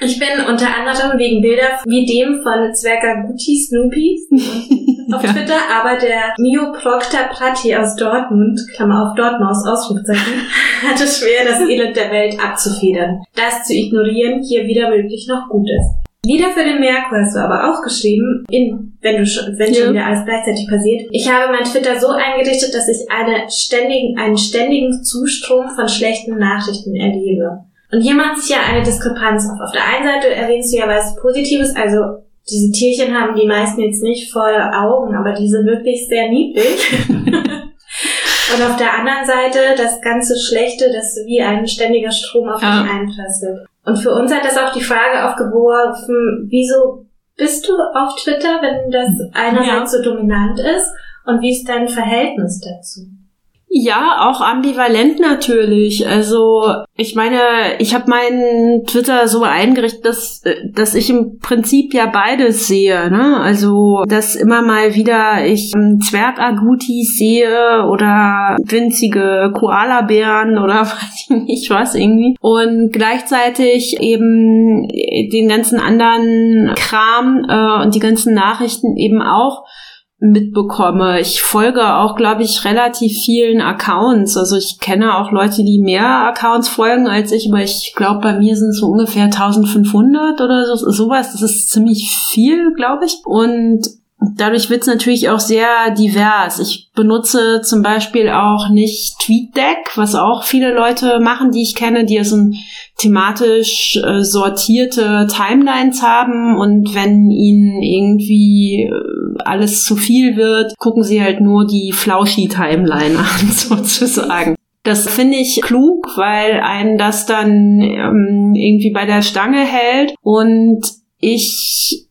ich bin unter anderem wegen Bilder wie dem von Zwerger Guti Snoopy <laughs> auf ja. Twitter, aber der Mio Proctor Prati aus Dortmund, Klammer auf Dortmaus, Ausrufzeichen, <laughs> hatte schwer, das Elend der Welt abzufedern. Das zu ignorieren hier wieder möglich noch gut ist. Wieder für den Merkur hast du aber auch geschrieben, in, wenn du schon, wenn ja. schon wieder alles gleichzeitig passiert. Ich habe mein Twitter so eingerichtet, dass ich eine ständigen, einen ständigen Zustrom von schlechten Nachrichten erlebe. Und hier macht sich ja eine Diskrepanz auf. Auf der einen Seite erwähnst du ja was Positives, also diese Tierchen haben die meisten jetzt nicht voll Augen, aber die sind wirklich sehr niedlich. <laughs> Und auf der anderen Seite das ganze Schlechte, das wie ein ständiger Strom auf ja. dich einprasselt. Und für uns hat das auch die Frage aufgeworfen, wieso bist du auf Twitter, wenn das einerseits ja. so dominant ist? Und wie ist dein Verhältnis dazu? Ja, auch ambivalent natürlich. Also ich meine, ich habe meinen Twitter so eingerichtet, dass, dass ich im Prinzip ja beides sehe. Ne? Also dass immer mal wieder ich Zwergagutis sehe oder winzige Koalabären oder <laughs> weiß ich nicht was irgendwie. Und gleichzeitig eben den ganzen anderen Kram äh, und die ganzen Nachrichten eben auch mitbekomme. Ich folge auch, glaube ich, relativ vielen Accounts. Also ich kenne auch Leute, die mehr Accounts folgen als ich, aber ich glaube, bei mir sind es so ungefähr 1500 oder so, sowas. Das ist ziemlich viel, glaube ich. Und dadurch wird es natürlich auch sehr divers. Ich benutze zum Beispiel auch nicht TweetDeck, was auch viele Leute machen, die ich kenne, die so thematisch äh, sortierte Timelines haben und wenn ihnen irgendwie äh, alles zu viel wird, gucken sie halt nur die Flauschi-Timeline <laughs> an, sozusagen. Das finde ich klug, weil einen das dann ähm, irgendwie bei der Stange hält und ich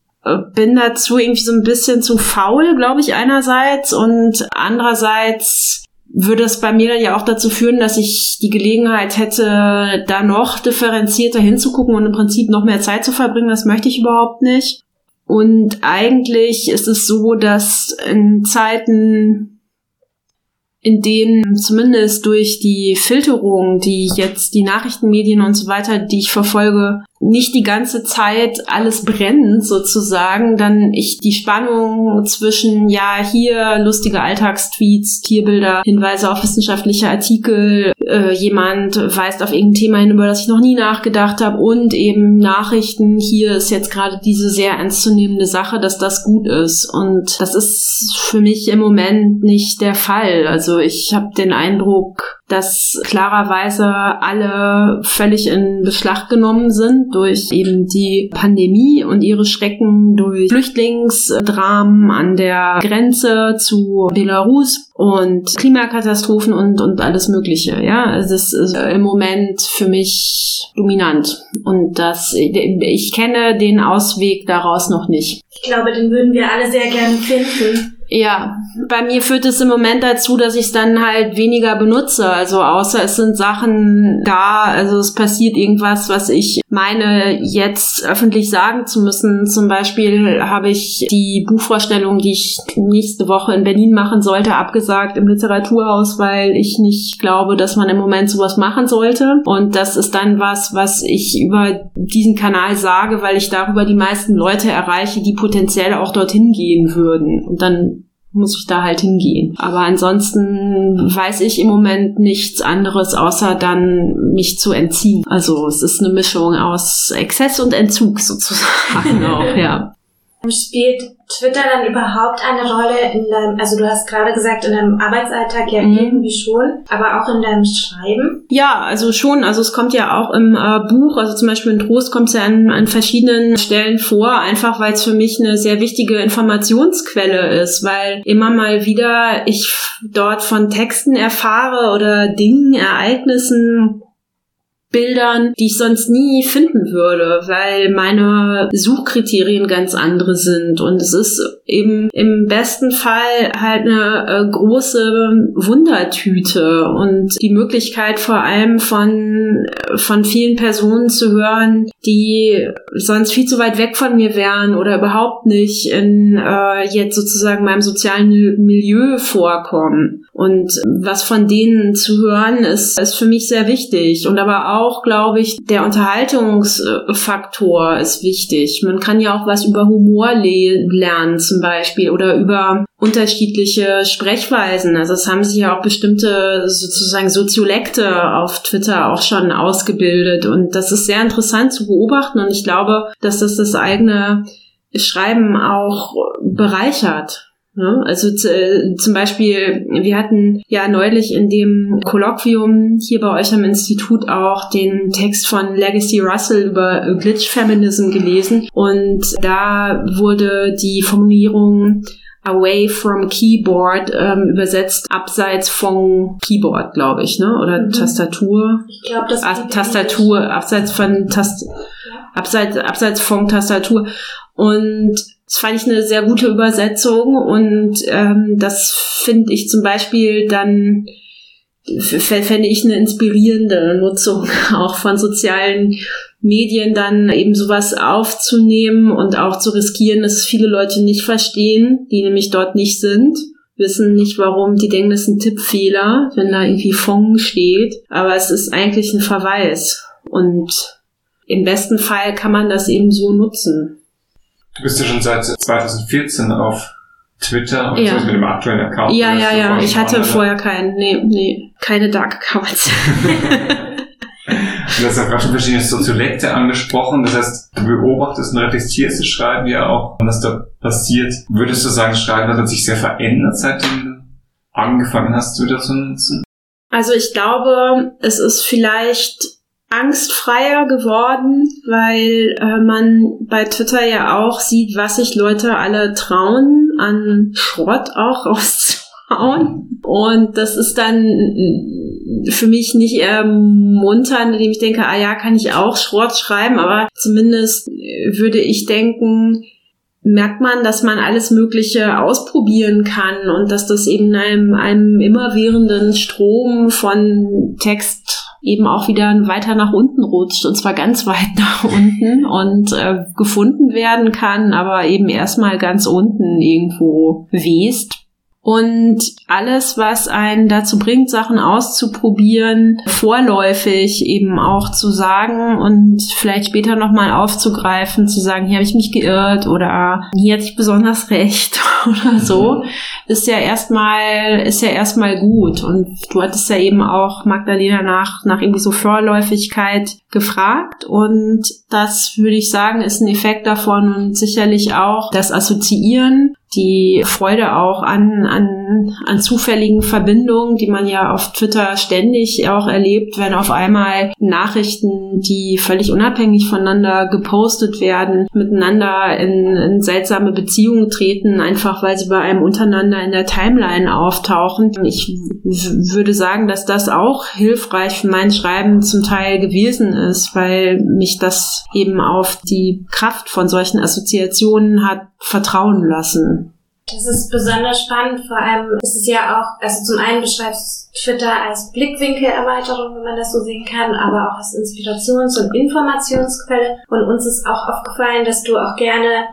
bin dazu irgendwie so ein bisschen zu faul, glaube ich, einerseits und andererseits würde es bei mir dann ja auch dazu führen, dass ich die Gelegenheit hätte, da noch differenzierter hinzugucken und im Prinzip noch mehr Zeit zu verbringen. Das möchte ich überhaupt nicht. Und eigentlich ist es so, dass in Zeiten in denen zumindest durch die Filterung, die jetzt die Nachrichtenmedien und so weiter, die ich verfolge, nicht die ganze Zeit alles brennt sozusagen, dann ich die Spannung zwischen, ja, hier lustige Alltagstweets, Tierbilder, Hinweise auf wissenschaftliche Artikel, äh, jemand weist auf irgendein Thema hin, über das ich noch nie nachgedacht habe und eben Nachrichten, hier ist jetzt gerade diese sehr ernstzunehmende Sache, dass das gut ist. Und das ist für mich im Moment nicht der Fall. Also ich habe den Eindruck, dass klarerweise alle völlig in Beschlag genommen sind durch eben die Pandemie und ihre Schrecken durch Flüchtlingsdramen an der Grenze zu Belarus und Klimakatastrophen und, und alles Mögliche. Ja, das ist im Moment für mich dominant. Und das, ich kenne den Ausweg daraus noch nicht. Ich glaube, den würden wir alle sehr gerne finden. Ja, bei mir führt es im Moment dazu, dass ich es dann halt weniger benutze. Also außer es sind Sachen da, also es passiert irgendwas, was ich meine jetzt öffentlich sagen zu müssen. Zum Beispiel habe ich die Buchvorstellung, die ich nächste Woche in Berlin machen sollte, abgesagt im Literaturhaus, weil ich nicht glaube, dass man im Moment sowas machen sollte. Und das ist dann was, was ich über diesen Kanal sage, weil ich darüber die meisten Leute erreiche, die potenziell auch dorthin gehen würden. Und dann muss ich da halt hingehen. Aber ansonsten weiß ich im Moment nichts anderes, außer dann mich zu entziehen. Also es ist eine Mischung aus Exzess und Entzug sozusagen <laughs> auch, ja. Spielt Twitter dann überhaupt eine Rolle in deinem, also du hast gerade gesagt, in deinem Arbeitsalltag ja mhm. irgendwie schon, aber auch in deinem Schreiben? Ja, also schon. Also es kommt ja auch im äh, Buch, also zum Beispiel in Trost kommt es ja an, an verschiedenen Stellen vor, einfach weil es für mich eine sehr wichtige Informationsquelle ist, weil immer mal wieder ich dort von Texten erfahre oder Dingen, Ereignissen, Bildern, die ich sonst nie finden würde, weil meine Suchkriterien ganz andere sind. Und es ist eben im besten Fall halt eine äh, große Wundertüte und die Möglichkeit vor allem von, von vielen Personen zu hören, die sonst viel zu weit weg von mir wären oder überhaupt nicht in äh, jetzt sozusagen meinem sozialen Milieu vorkommen. Und was von denen zu hören ist, ist für mich sehr wichtig. Und aber auch, glaube ich, der Unterhaltungsfaktor ist wichtig. Man kann ja auch was über Humor lernen zum Beispiel oder über unterschiedliche Sprechweisen. Also es haben sich ja auch bestimmte sozusagen Soziolekte auf Twitter auch schon ausgebildet. Und das ist sehr interessant zu beobachten. Und ich glaube, dass das das eigene Schreiben auch bereichert. Ne? Also äh, zum Beispiel, wir hatten ja neulich in dem Kolloquium hier bei euch am Institut auch den Text von Legacy Russell über Glitch Feminism gelesen und da wurde die Formulierung away from keyboard ähm, übersetzt abseits von Keyboard, glaube ich, ne? Oder mhm. Tastatur. Ich glaube, das ah, Tastatur, abseits von Tast ja. abseits abseits von Tastatur und das fand ich eine sehr gute Übersetzung und ähm, das finde ich zum Beispiel dann fände ich eine inspirierende Nutzung <laughs> auch von sozialen Medien dann eben sowas aufzunehmen und auch zu riskieren, dass viele Leute nicht verstehen, die nämlich dort nicht sind, wissen nicht warum, die denken, das ist ein Tippfehler, wenn da irgendwie Fong steht, aber es ist eigentlich ein Verweis und im besten Fall kann man das eben so nutzen. Du bist ja schon seit 2014 auf Twitter und ja. mit dem aktuellen Account. Ja, ja, ja. Ich hatte online. vorher keinen, nee, nee, keine Dark Accounts. Du hast ja gerade schon verschiedene Soziolekte angesprochen. Das heißt, du beobachtest und reflektierst das Schreiben ja auch, was da passiert. Würdest du sagen, Schreiben hat sich sehr verändert, seitdem du angefangen hast, Twitter zu nutzen? Also ich glaube, es ist vielleicht angstfreier geworden, weil äh, man bei Twitter ja auch sieht, was sich Leute alle trauen, an Schrott auch <laughs> rauszuhauen. Und das ist dann für mich nicht ermuntern, indem ich denke, ah ja, kann ich auch Schrott schreiben, aber zumindest würde ich denken, merkt man, dass man alles Mögliche ausprobieren kann und dass das eben einem, einem immerwährenden Strom von Text eben auch wieder weiter nach unten rutscht und zwar ganz weit <laughs> nach unten und äh, gefunden werden kann, aber eben erstmal ganz unten irgendwo west. Und alles, was einen dazu bringt, Sachen auszuprobieren, vorläufig eben auch zu sagen und vielleicht später nochmal aufzugreifen, zu sagen, hier habe ich mich geirrt oder hier hatte ich besonders recht <laughs> oder so, ist ja erstmal, ist ja erstmal gut. Und du hattest ja eben auch Magdalena nach, nach irgendwie so Vorläufigkeit gefragt und das würde ich sagen, ist ein Effekt davon und sicherlich auch das Assoziieren die Freude auch an, an, an zufälligen Verbindungen, die man ja auf Twitter ständig auch erlebt, wenn auf einmal Nachrichten, die völlig unabhängig voneinander gepostet werden, miteinander in, in seltsame Beziehungen treten, einfach weil sie bei einem untereinander in der Timeline auftauchen. Ich würde sagen, dass das auch hilfreich für mein Schreiben zum Teil gewesen ist, weil mich das eben auf die Kraft von solchen Assoziationen hat vertrauen lassen. Das ist besonders spannend, vor allem ist es ja auch, also zum einen beschreibst Twitter als Blickwinkelerweiterung, wenn man das so sehen kann, aber auch als Inspirations- und Informationsquelle. Und uns ist auch aufgefallen, dass du auch gerne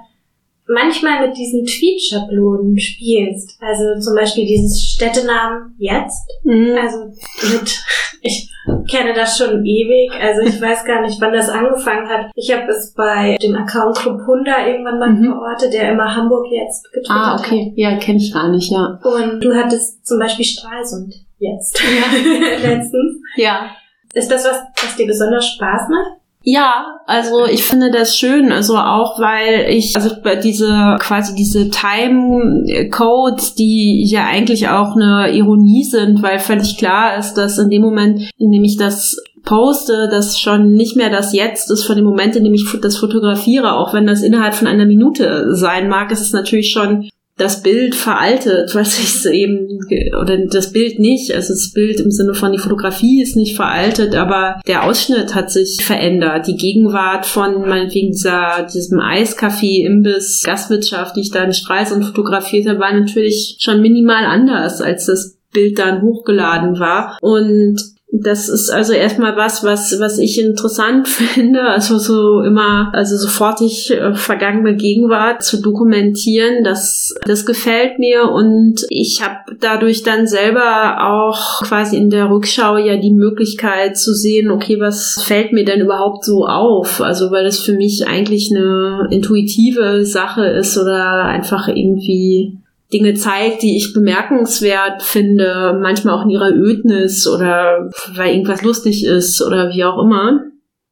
manchmal mit diesen Tweet-Schablonen spielst. Also zum Beispiel dieses Städtenamen jetzt. Mhm. Also mit, ich kenne das schon ewig. Also ich weiß gar nicht, wann das angefangen hat. Ich habe es bei dem Account Club Hunda irgendwann mal mhm. verortet, der immer Hamburg jetzt getwittert hat. Ah, okay. Hat. Ja, kenne ich gar nicht, ja. Und du hattest zum Beispiel Stralsund jetzt. Ja. <laughs> Letztens. Ja. Ist das was, was dir besonders Spaß macht? Ja, also ich finde das schön, also auch weil ich, also diese quasi diese Time Codes, die ja eigentlich auch eine Ironie sind, weil völlig klar ist, dass in dem Moment, in dem ich das poste, das schon nicht mehr das Jetzt ist von dem Moment, in dem ich das fotografiere, auch wenn das innerhalb von einer Minute sein mag, ist es natürlich schon das Bild veraltet, <laughs> was ich eben, oder das Bild nicht, also das Bild im Sinne von die Fotografie ist nicht veraltet, aber der Ausschnitt hat sich verändert. Die Gegenwart von meinetwegen dieser, diesem Eiscafé, Imbiss, Gastwirtschaft, die ich da in Stralsund fotografiert habe, war natürlich schon minimal anders, als das Bild dann hochgeladen war. Und das ist also erstmal was, was, was ich interessant <laughs> finde, also so immer, also sofortig äh, vergangene Gegenwart zu dokumentieren, das, das gefällt mir und ich habe dadurch dann selber auch quasi in der Rückschau ja die Möglichkeit zu sehen, okay, was fällt mir denn überhaupt so auf? Also weil das für mich eigentlich eine intuitive Sache ist oder einfach irgendwie Dinge zeigt, die ich bemerkenswert finde, manchmal auch in ihrer Ödnis oder weil irgendwas lustig ist oder wie auch immer.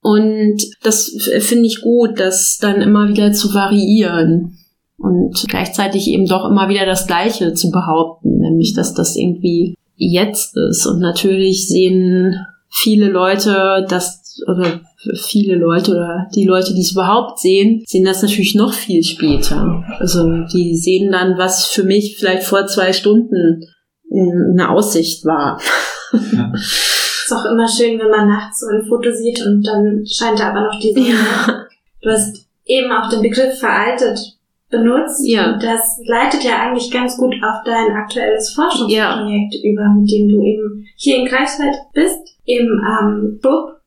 Und das finde ich gut, das dann immer wieder zu variieren und gleichzeitig eben doch immer wieder das Gleiche zu behaupten, nämlich dass das irgendwie jetzt ist. Und natürlich sehen viele Leute das, oder viele Leute oder die Leute, die es überhaupt sehen, sehen das natürlich noch viel später. Also die sehen dann, was für mich vielleicht vor zwei Stunden eine Aussicht war. Ja. ist auch immer schön, wenn man nachts so ein Foto sieht und dann scheint da aber noch die Sonne. Ja. Du hast eben auch den Begriff veraltet benutzt. Ja. Und das leitet ja eigentlich ganz gut auf dein aktuelles Forschungsprojekt ja. über, mit dem du eben hier in Greifswald bist, im ähm, BUB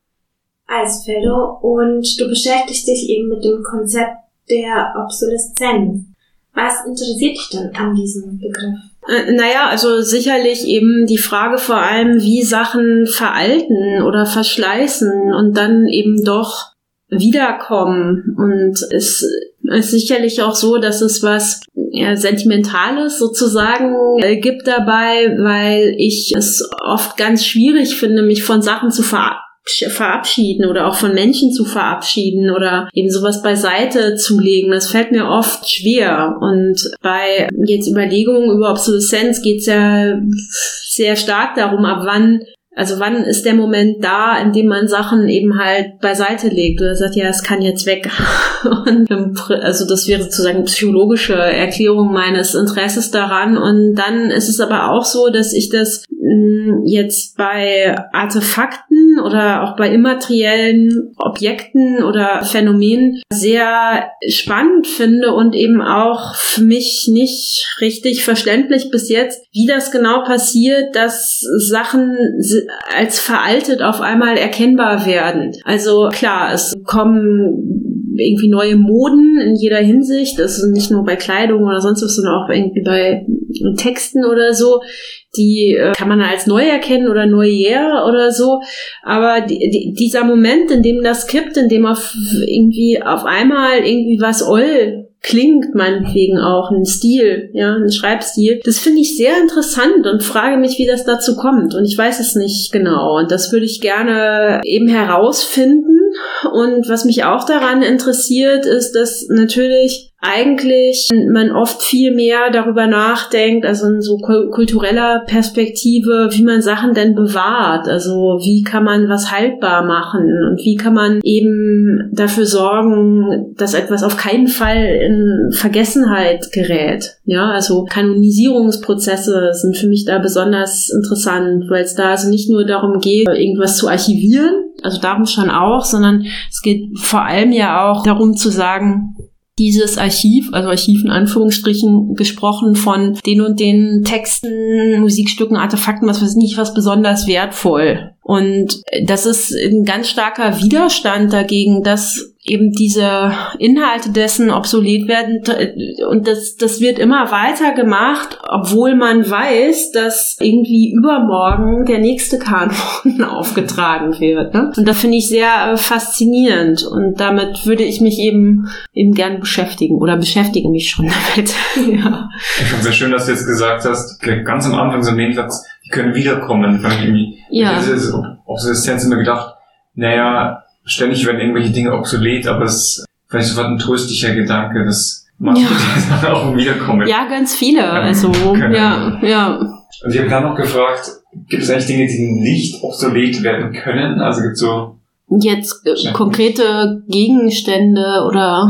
Fellow und du beschäftigst dich eben mit dem Konzept der Obsoleszenz. Was interessiert dich denn an diesem Begriff? Äh, naja, also sicherlich eben die Frage vor allem, wie Sachen veralten oder verschleißen und dann eben doch wiederkommen. Und es ist sicherlich auch so, dass es was Sentimentales sozusagen äh, gibt dabei, weil ich es oft ganz schwierig finde, mich von Sachen zu verabschieden verabschieden oder auch von Menschen zu verabschieden oder eben sowas beiseite zu legen. Das fällt mir oft schwer. Und bei jetzt Überlegungen über Obsoleszenz geht es ja sehr stark darum, ab wann Also wann ist der Moment da, in dem man Sachen eben halt beiseite legt oder sagt, ja, es kann jetzt weg. <laughs> Und, also das wäre sozusagen psychologische Erklärung meines Interesses daran. Und dann ist es aber auch so, dass ich das mm, jetzt bei Artefakten oder auch bei immateriellen Objekten oder Phänomenen sehr spannend finde und eben auch für mich nicht richtig verständlich bis jetzt, wie das genau passiert, dass Sachen als veraltet auf einmal erkennbar werden. Also klar, es kommen irgendwie neue Moden in jeder Hinsicht, das ist nicht nur bei Kleidung oder sonst was, sondern auch irgendwie bei Texten oder so, die äh, kann man als neu erkennen oder neuer oder so. Aber die, die, dieser Moment, in dem das kippt, in dem auf irgendwie auf einmal irgendwie was oll klingt meinetwegen auch, ein Stil, ja, ein Schreibstil. Das finde ich sehr interessant und frage mich, wie das dazu kommt. Und ich weiß es nicht genau. Und das würde ich gerne eben herausfinden. Und was mich auch daran interessiert, ist, dass natürlich eigentlich man oft viel mehr darüber nachdenkt, also in so kultureller Perspektive, wie man Sachen denn bewahrt. Also wie kann man was haltbar machen und wie kann man eben dafür sorgen, dass etwas auf keinen Fall in Vergessenheit gerät. Ja, also Kanonisierungsprozesse sind für mich da besonders interessant, weil es da also nicht nur darum geht, irgendwas zu archivieren, also darum schon auch, sondern es geht vor allem ja auch darum zu sagen, dieses Archiv, also Archiv in Anführungsstrichen gesprochen von den und den Texten, Musikstücken, Artefakten, was weiß ich nicht, was besonders wertvoll. Und das ist ein ganz starker Widerstand dagegen, dass eben diese Inhalte dessen obsolet werden und das, das wird immer weiter gemacht, obwohl man weiß, dass irgendwie übermorgen der nächste Kanon <laughs> aufgetragen wird. Ne? Und das finde ich sehr äh, faszinierend und damit würde ich mich eben eben gern beschäftigen oder beschäftige mich schon <laughs> damit. ja. Ich finde es sehr schön, dass du jetzt gesagt hast, ganz am Anfang so ein Nebensatz, die können wiederkommen. Fand ich irgendwie, ja. Ist, Obsoleszenz immer gedacht, naja, ständig werden irgendwelche Dinge obsolet, aber es ist vielleicht sofort ein tröstlicher Gedanke, dass manche ja. <laughs> dann auch wiederkommen. Ja, ganz viele. <laughs> Ja, also, genau. ja, ja. Und ich habe gerade noch gefragt, gibt es eigentlich Dinge, die nicht obsolet werden können? Also gibt es so Jetzt äh, konkrete Gegenstände oder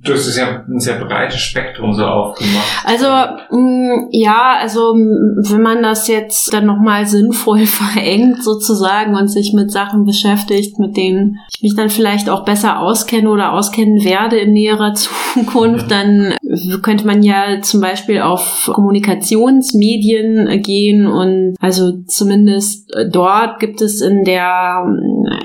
Du hast ja ein sehr breites Spektrum so aufgemacht. Also mh, mm, ja, also wenn man das jetzt dann nochmal sinnvoll <laughs> verengt sozusagen und sich mit Sachen beschäftigt, mit denen ich mich dann vielleicht auch besser auskenne oder auskennen werde in näherer <laughs> Zukunft, dann könnte man ja zum Beispiel auf Kommunikationsmedien gehen und also zumindest dort gibt es in der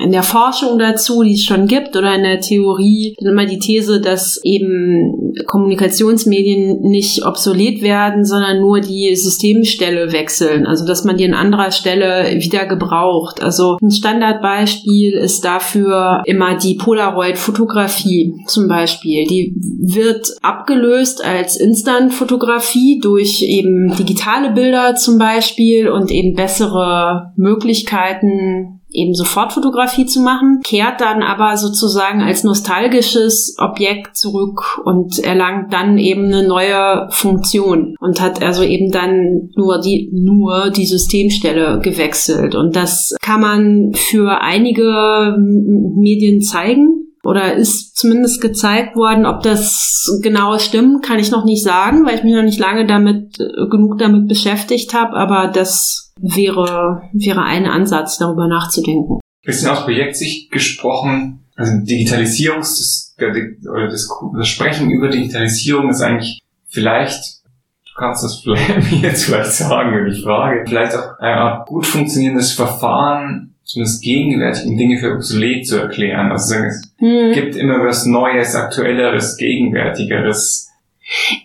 in der Forschung dazu, die es schon gibt oder in der Theorie, immer die These, dass eben Kommunikationsmedien nicht obsolet werden, sondern nur die Systemstelle wechseln. Also dass man die an anderer Stelle wieder gebraucht. Also ein Standardbeispiel ist dafür immer die Polaroid-Fotografie zum Beispiel. Die wird abgelöst als Instant-Fotografie durch eben digitale Bilder zum Beispiel und eben bessere Möglichkeiten eben Sofortfotografie zu machen, kehrt dann aber sozusagen als nostalgisches Objekt zurück und erlangt dann eben eine neue Funktion und hat also eben dann nur die, nur die Systemstelle gewechselt. Und das kann man für einige Medien zeigen oder ist zumindest gezeigt worden. Ob das genau stimmt, kann ich noch nicht sagen, weil ich mich noch nicht lange damit genug damit beschäftigt habe. Aber das wäre, wäre ein Ansatz, darüber nachzudenken. Bisschen aus Projektsicht gesprochen, also Digitalisierungs, oder das, das Sprechen über Digitalisierung ist eigentlich vielleicht du kannst das vielleicht <laughs> jetzt vielleicht sagen, wenn ich frage, vielleicht auch ein gut funktionierendes Verfahren, zumindest gegenwärtig, um Dinge für obsolet zu erklären. Also sagen, es hm. gibt immer was Neues, Aktuelleres, Gegenwärtigeres.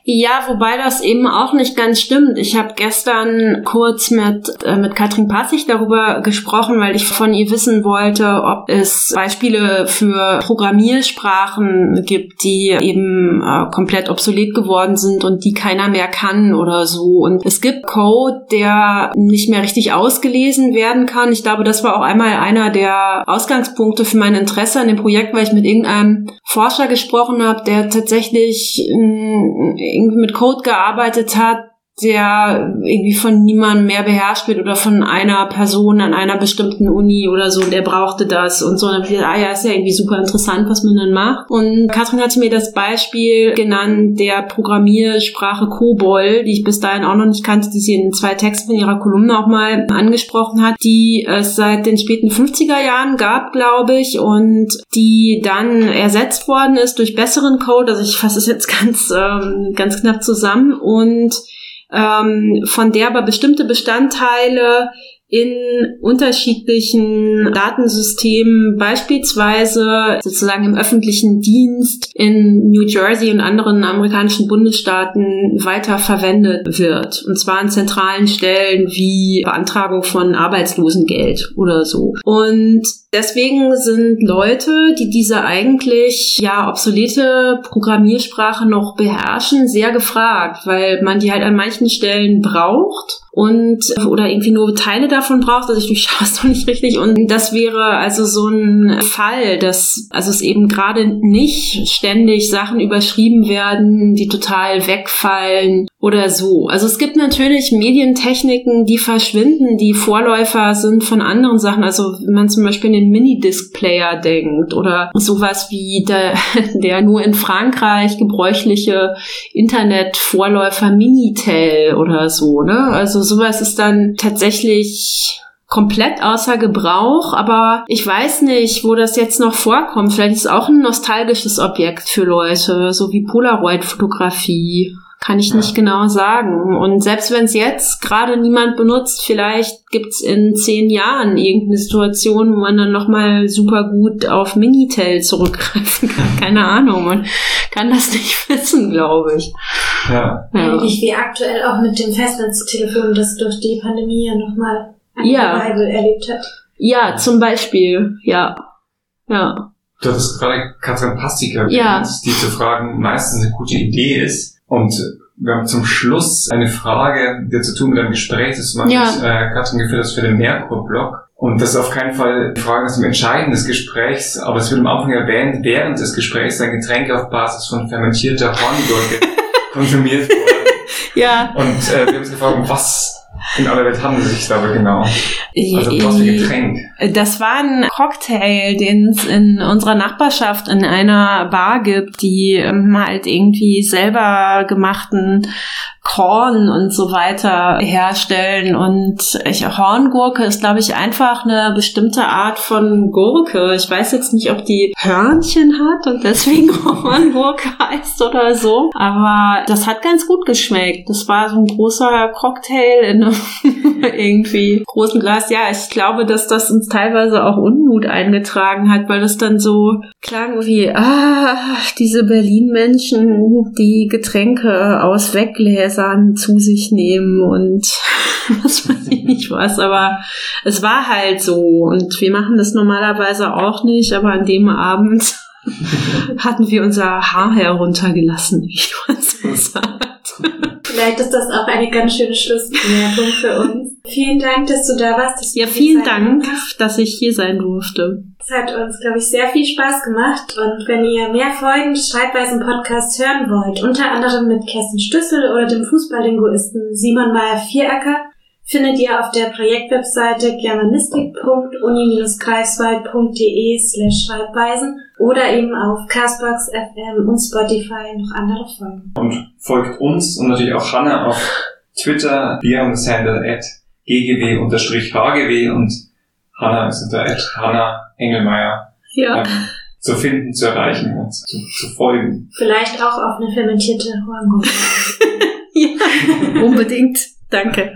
Ja, wobei das eben auch nicht ganz stimmt. Ich habe gestern kurz mit, äh, mit Katrin Passig darüber gesprochen, weil ich von ihr wissen wollte, ob es Beispiele für Programmiersprachen gibt, die eben äh, komplett obsolet geworden sind und die keiner mehr kann oder so. Und es gibt Code, der nicht mehr richtig ausgelesen werden kann. Ich glaube, das war auch einmal einer der Ausgangspunkte für mein Interesse an dem Projekt, weil ich mit irgendeinem Forscher gesprochen habe, der tatsächlich irgendwie mit Code gearbeitet hat, der irgendwie von niemandem mehr beherrscht wird oder von einer Person an einer bestimmten Uni oder so, der brauchte das und so. Und dann ich ah ja, ist ja irgendwie super interessant, was man dann macht. Und Katrin hatte mir das Beispiel genannt der Programmiersprache COBOL, die ich bis dahin auch noch nicht kannte, die sie in zwei Texten in ihrer Kolumne auch mal angesprochen hat, die es seit den späten 50er Jahren gab, glaube ich, und die dann ersetzt worden ist durch besseren Code. Also ich fasse es jetzt <laughs> ganz, ähm, ganz knapp zusammen und ähm, von der aber bestimmte Bestandteile in unterschiedlichen Datensystemen, beispielsweise sozusagen im öffentlichen Dienst in New Jersey und anderen amerikanischen Bundesstaaten weiter verwendet wird. Und zwar an zentralen Stellen wie Beantragung von Arbeitslosengeld oder so. Und Deswegen sind Leute, die diese eigentlich ja obsolete Programmiersprache noch beherrschen, sehr gefragt, weil man die halt an manchen Stellen braucht und oder irgendwie nur Teile davon braucht. Also ich <laughs> durchschaue es noch nicht richtig. Und das wäre also so ein Fall, dass also es eben gerade nicht ständig Sachen überschrieben werden, die total wegfallen oder so. Also es gibt natürlich Medientechniken, die verschwinden, die Vorläufer sind von anderen Sachen. Also wenn man zum Beispiel den Minidisc-Player denkt oder sowas wie der, <laughs> der nur in Frankreich gebräuchliche Internet-Vorläufer Minitel oder so. Ne? Also sowas ist dann tatsächlich komplett außer Gebrauch, aber ich weiß nicht, wo das jetzt noch vorkommt. Vielleicht ist es auch ein nostalgisches Objekt für Leute, so wie Polaroid-Fotografie kann ich nicht genau sagen. Und selbst wenn es jetzt gerade niemand benutzt, vielleicht gibt's in zehn Jahren irgendeine Situation, wo man dann nochmal super gut auf Minitel zurückgreifen kann. <laughs> Keine Ahnung. Man kann das nicht <laughs> wissen, glaube ich. Ja. ja. Ähnlich wie aktuell auch mit dem Festnetztelefon, das durch die Pandemie ja nochmal ein ja. Erlebt hat. Ja, zum Beispiel, ja. Ja. Du hattest gerade Katrin Pastiker ja. die zu fragen meistens eine gute Idee ist. Und wir haben zum Schluss eine Frage, die zu tun mit einem Gespräch, das du ja. mit äh, Katrin geführt hast für den Merkur-Blog. Und das ist auf keinen Fall eine Frage aus dem Entscheiden des Gesprächs, aber es wird am Anfang erwähnt, während des Gesprächs ein Getränk auf Basis von fermentierter Horngurke <laughs> konsumiert wurde. Ja. Und äh, wir haben uns gefragt, was in aller Welt handelt es sich dabei genau? Also was für Getränk? Das war ein Cocktail, den es in unserer Nachbarschaft in einer Bar gibt, die ähm, halt irgendwie selber gemachten Korn und so weiter herstellen. Und ich, Horngurke ist, glaube ich, einfach eine bestimmte Art von Gurke. Ich weiß jetzt nicht, ob die Hörnchen hat und deswegen <laughs> Horngurke heißt oder so. Aber das hat ganz gut geschmeckt. Das war so ein großer Cocktail in einem <laughs> irgendwie großen Glas. Ja, ich glaube, dass das uns teilweise auch Unmut eingetragen hat, weil es dann so klang wie, ah, diese Berlin-Menschen, die Getränke aus Weggläsern Gläsern zu sich nehmen und <laughs> was weiß ich nicht was, aber es war halt so und wir machen das normalerweise auch nicht, aber an dem Abend <laughs> hatten wir unser Haar heruntergelassen, wie man so sagt. Vielleicht ist das auch eine ganz schöne Schlussbemerkung für uns. Vielen Dank, dass du da warst. ja, vielen Dank, dass ich hier sein durfte. Es hat uns, glaube ich, sehr viel Spaß gemacht. Und wenn ihr mehr Folgen des Schreibweisen-Podcasts hören wollt, unter anderem mit Kerstin Stüssel oder dem Fußballlinguisten Simon Meyer-Vieracker, findet ihr auf der Projektwebseite germanistik.uni-greifswald.de slash Schreibweisen oder eben auf Castbox, FM und Spotify noch andere Folgen. Und folgt uns und natürlich auch Hanna auf Twitter, wir haben das Handle at ggw-hgw und Hanna ist unter at Hanna Engelmeier. Ja. Ähm, zu finden, zu erreichen und zu, zu folgen. Vielleicht auch auf eine fermentierte Horngurke. <laughs> <laughs> ja, unbedingt. Danke.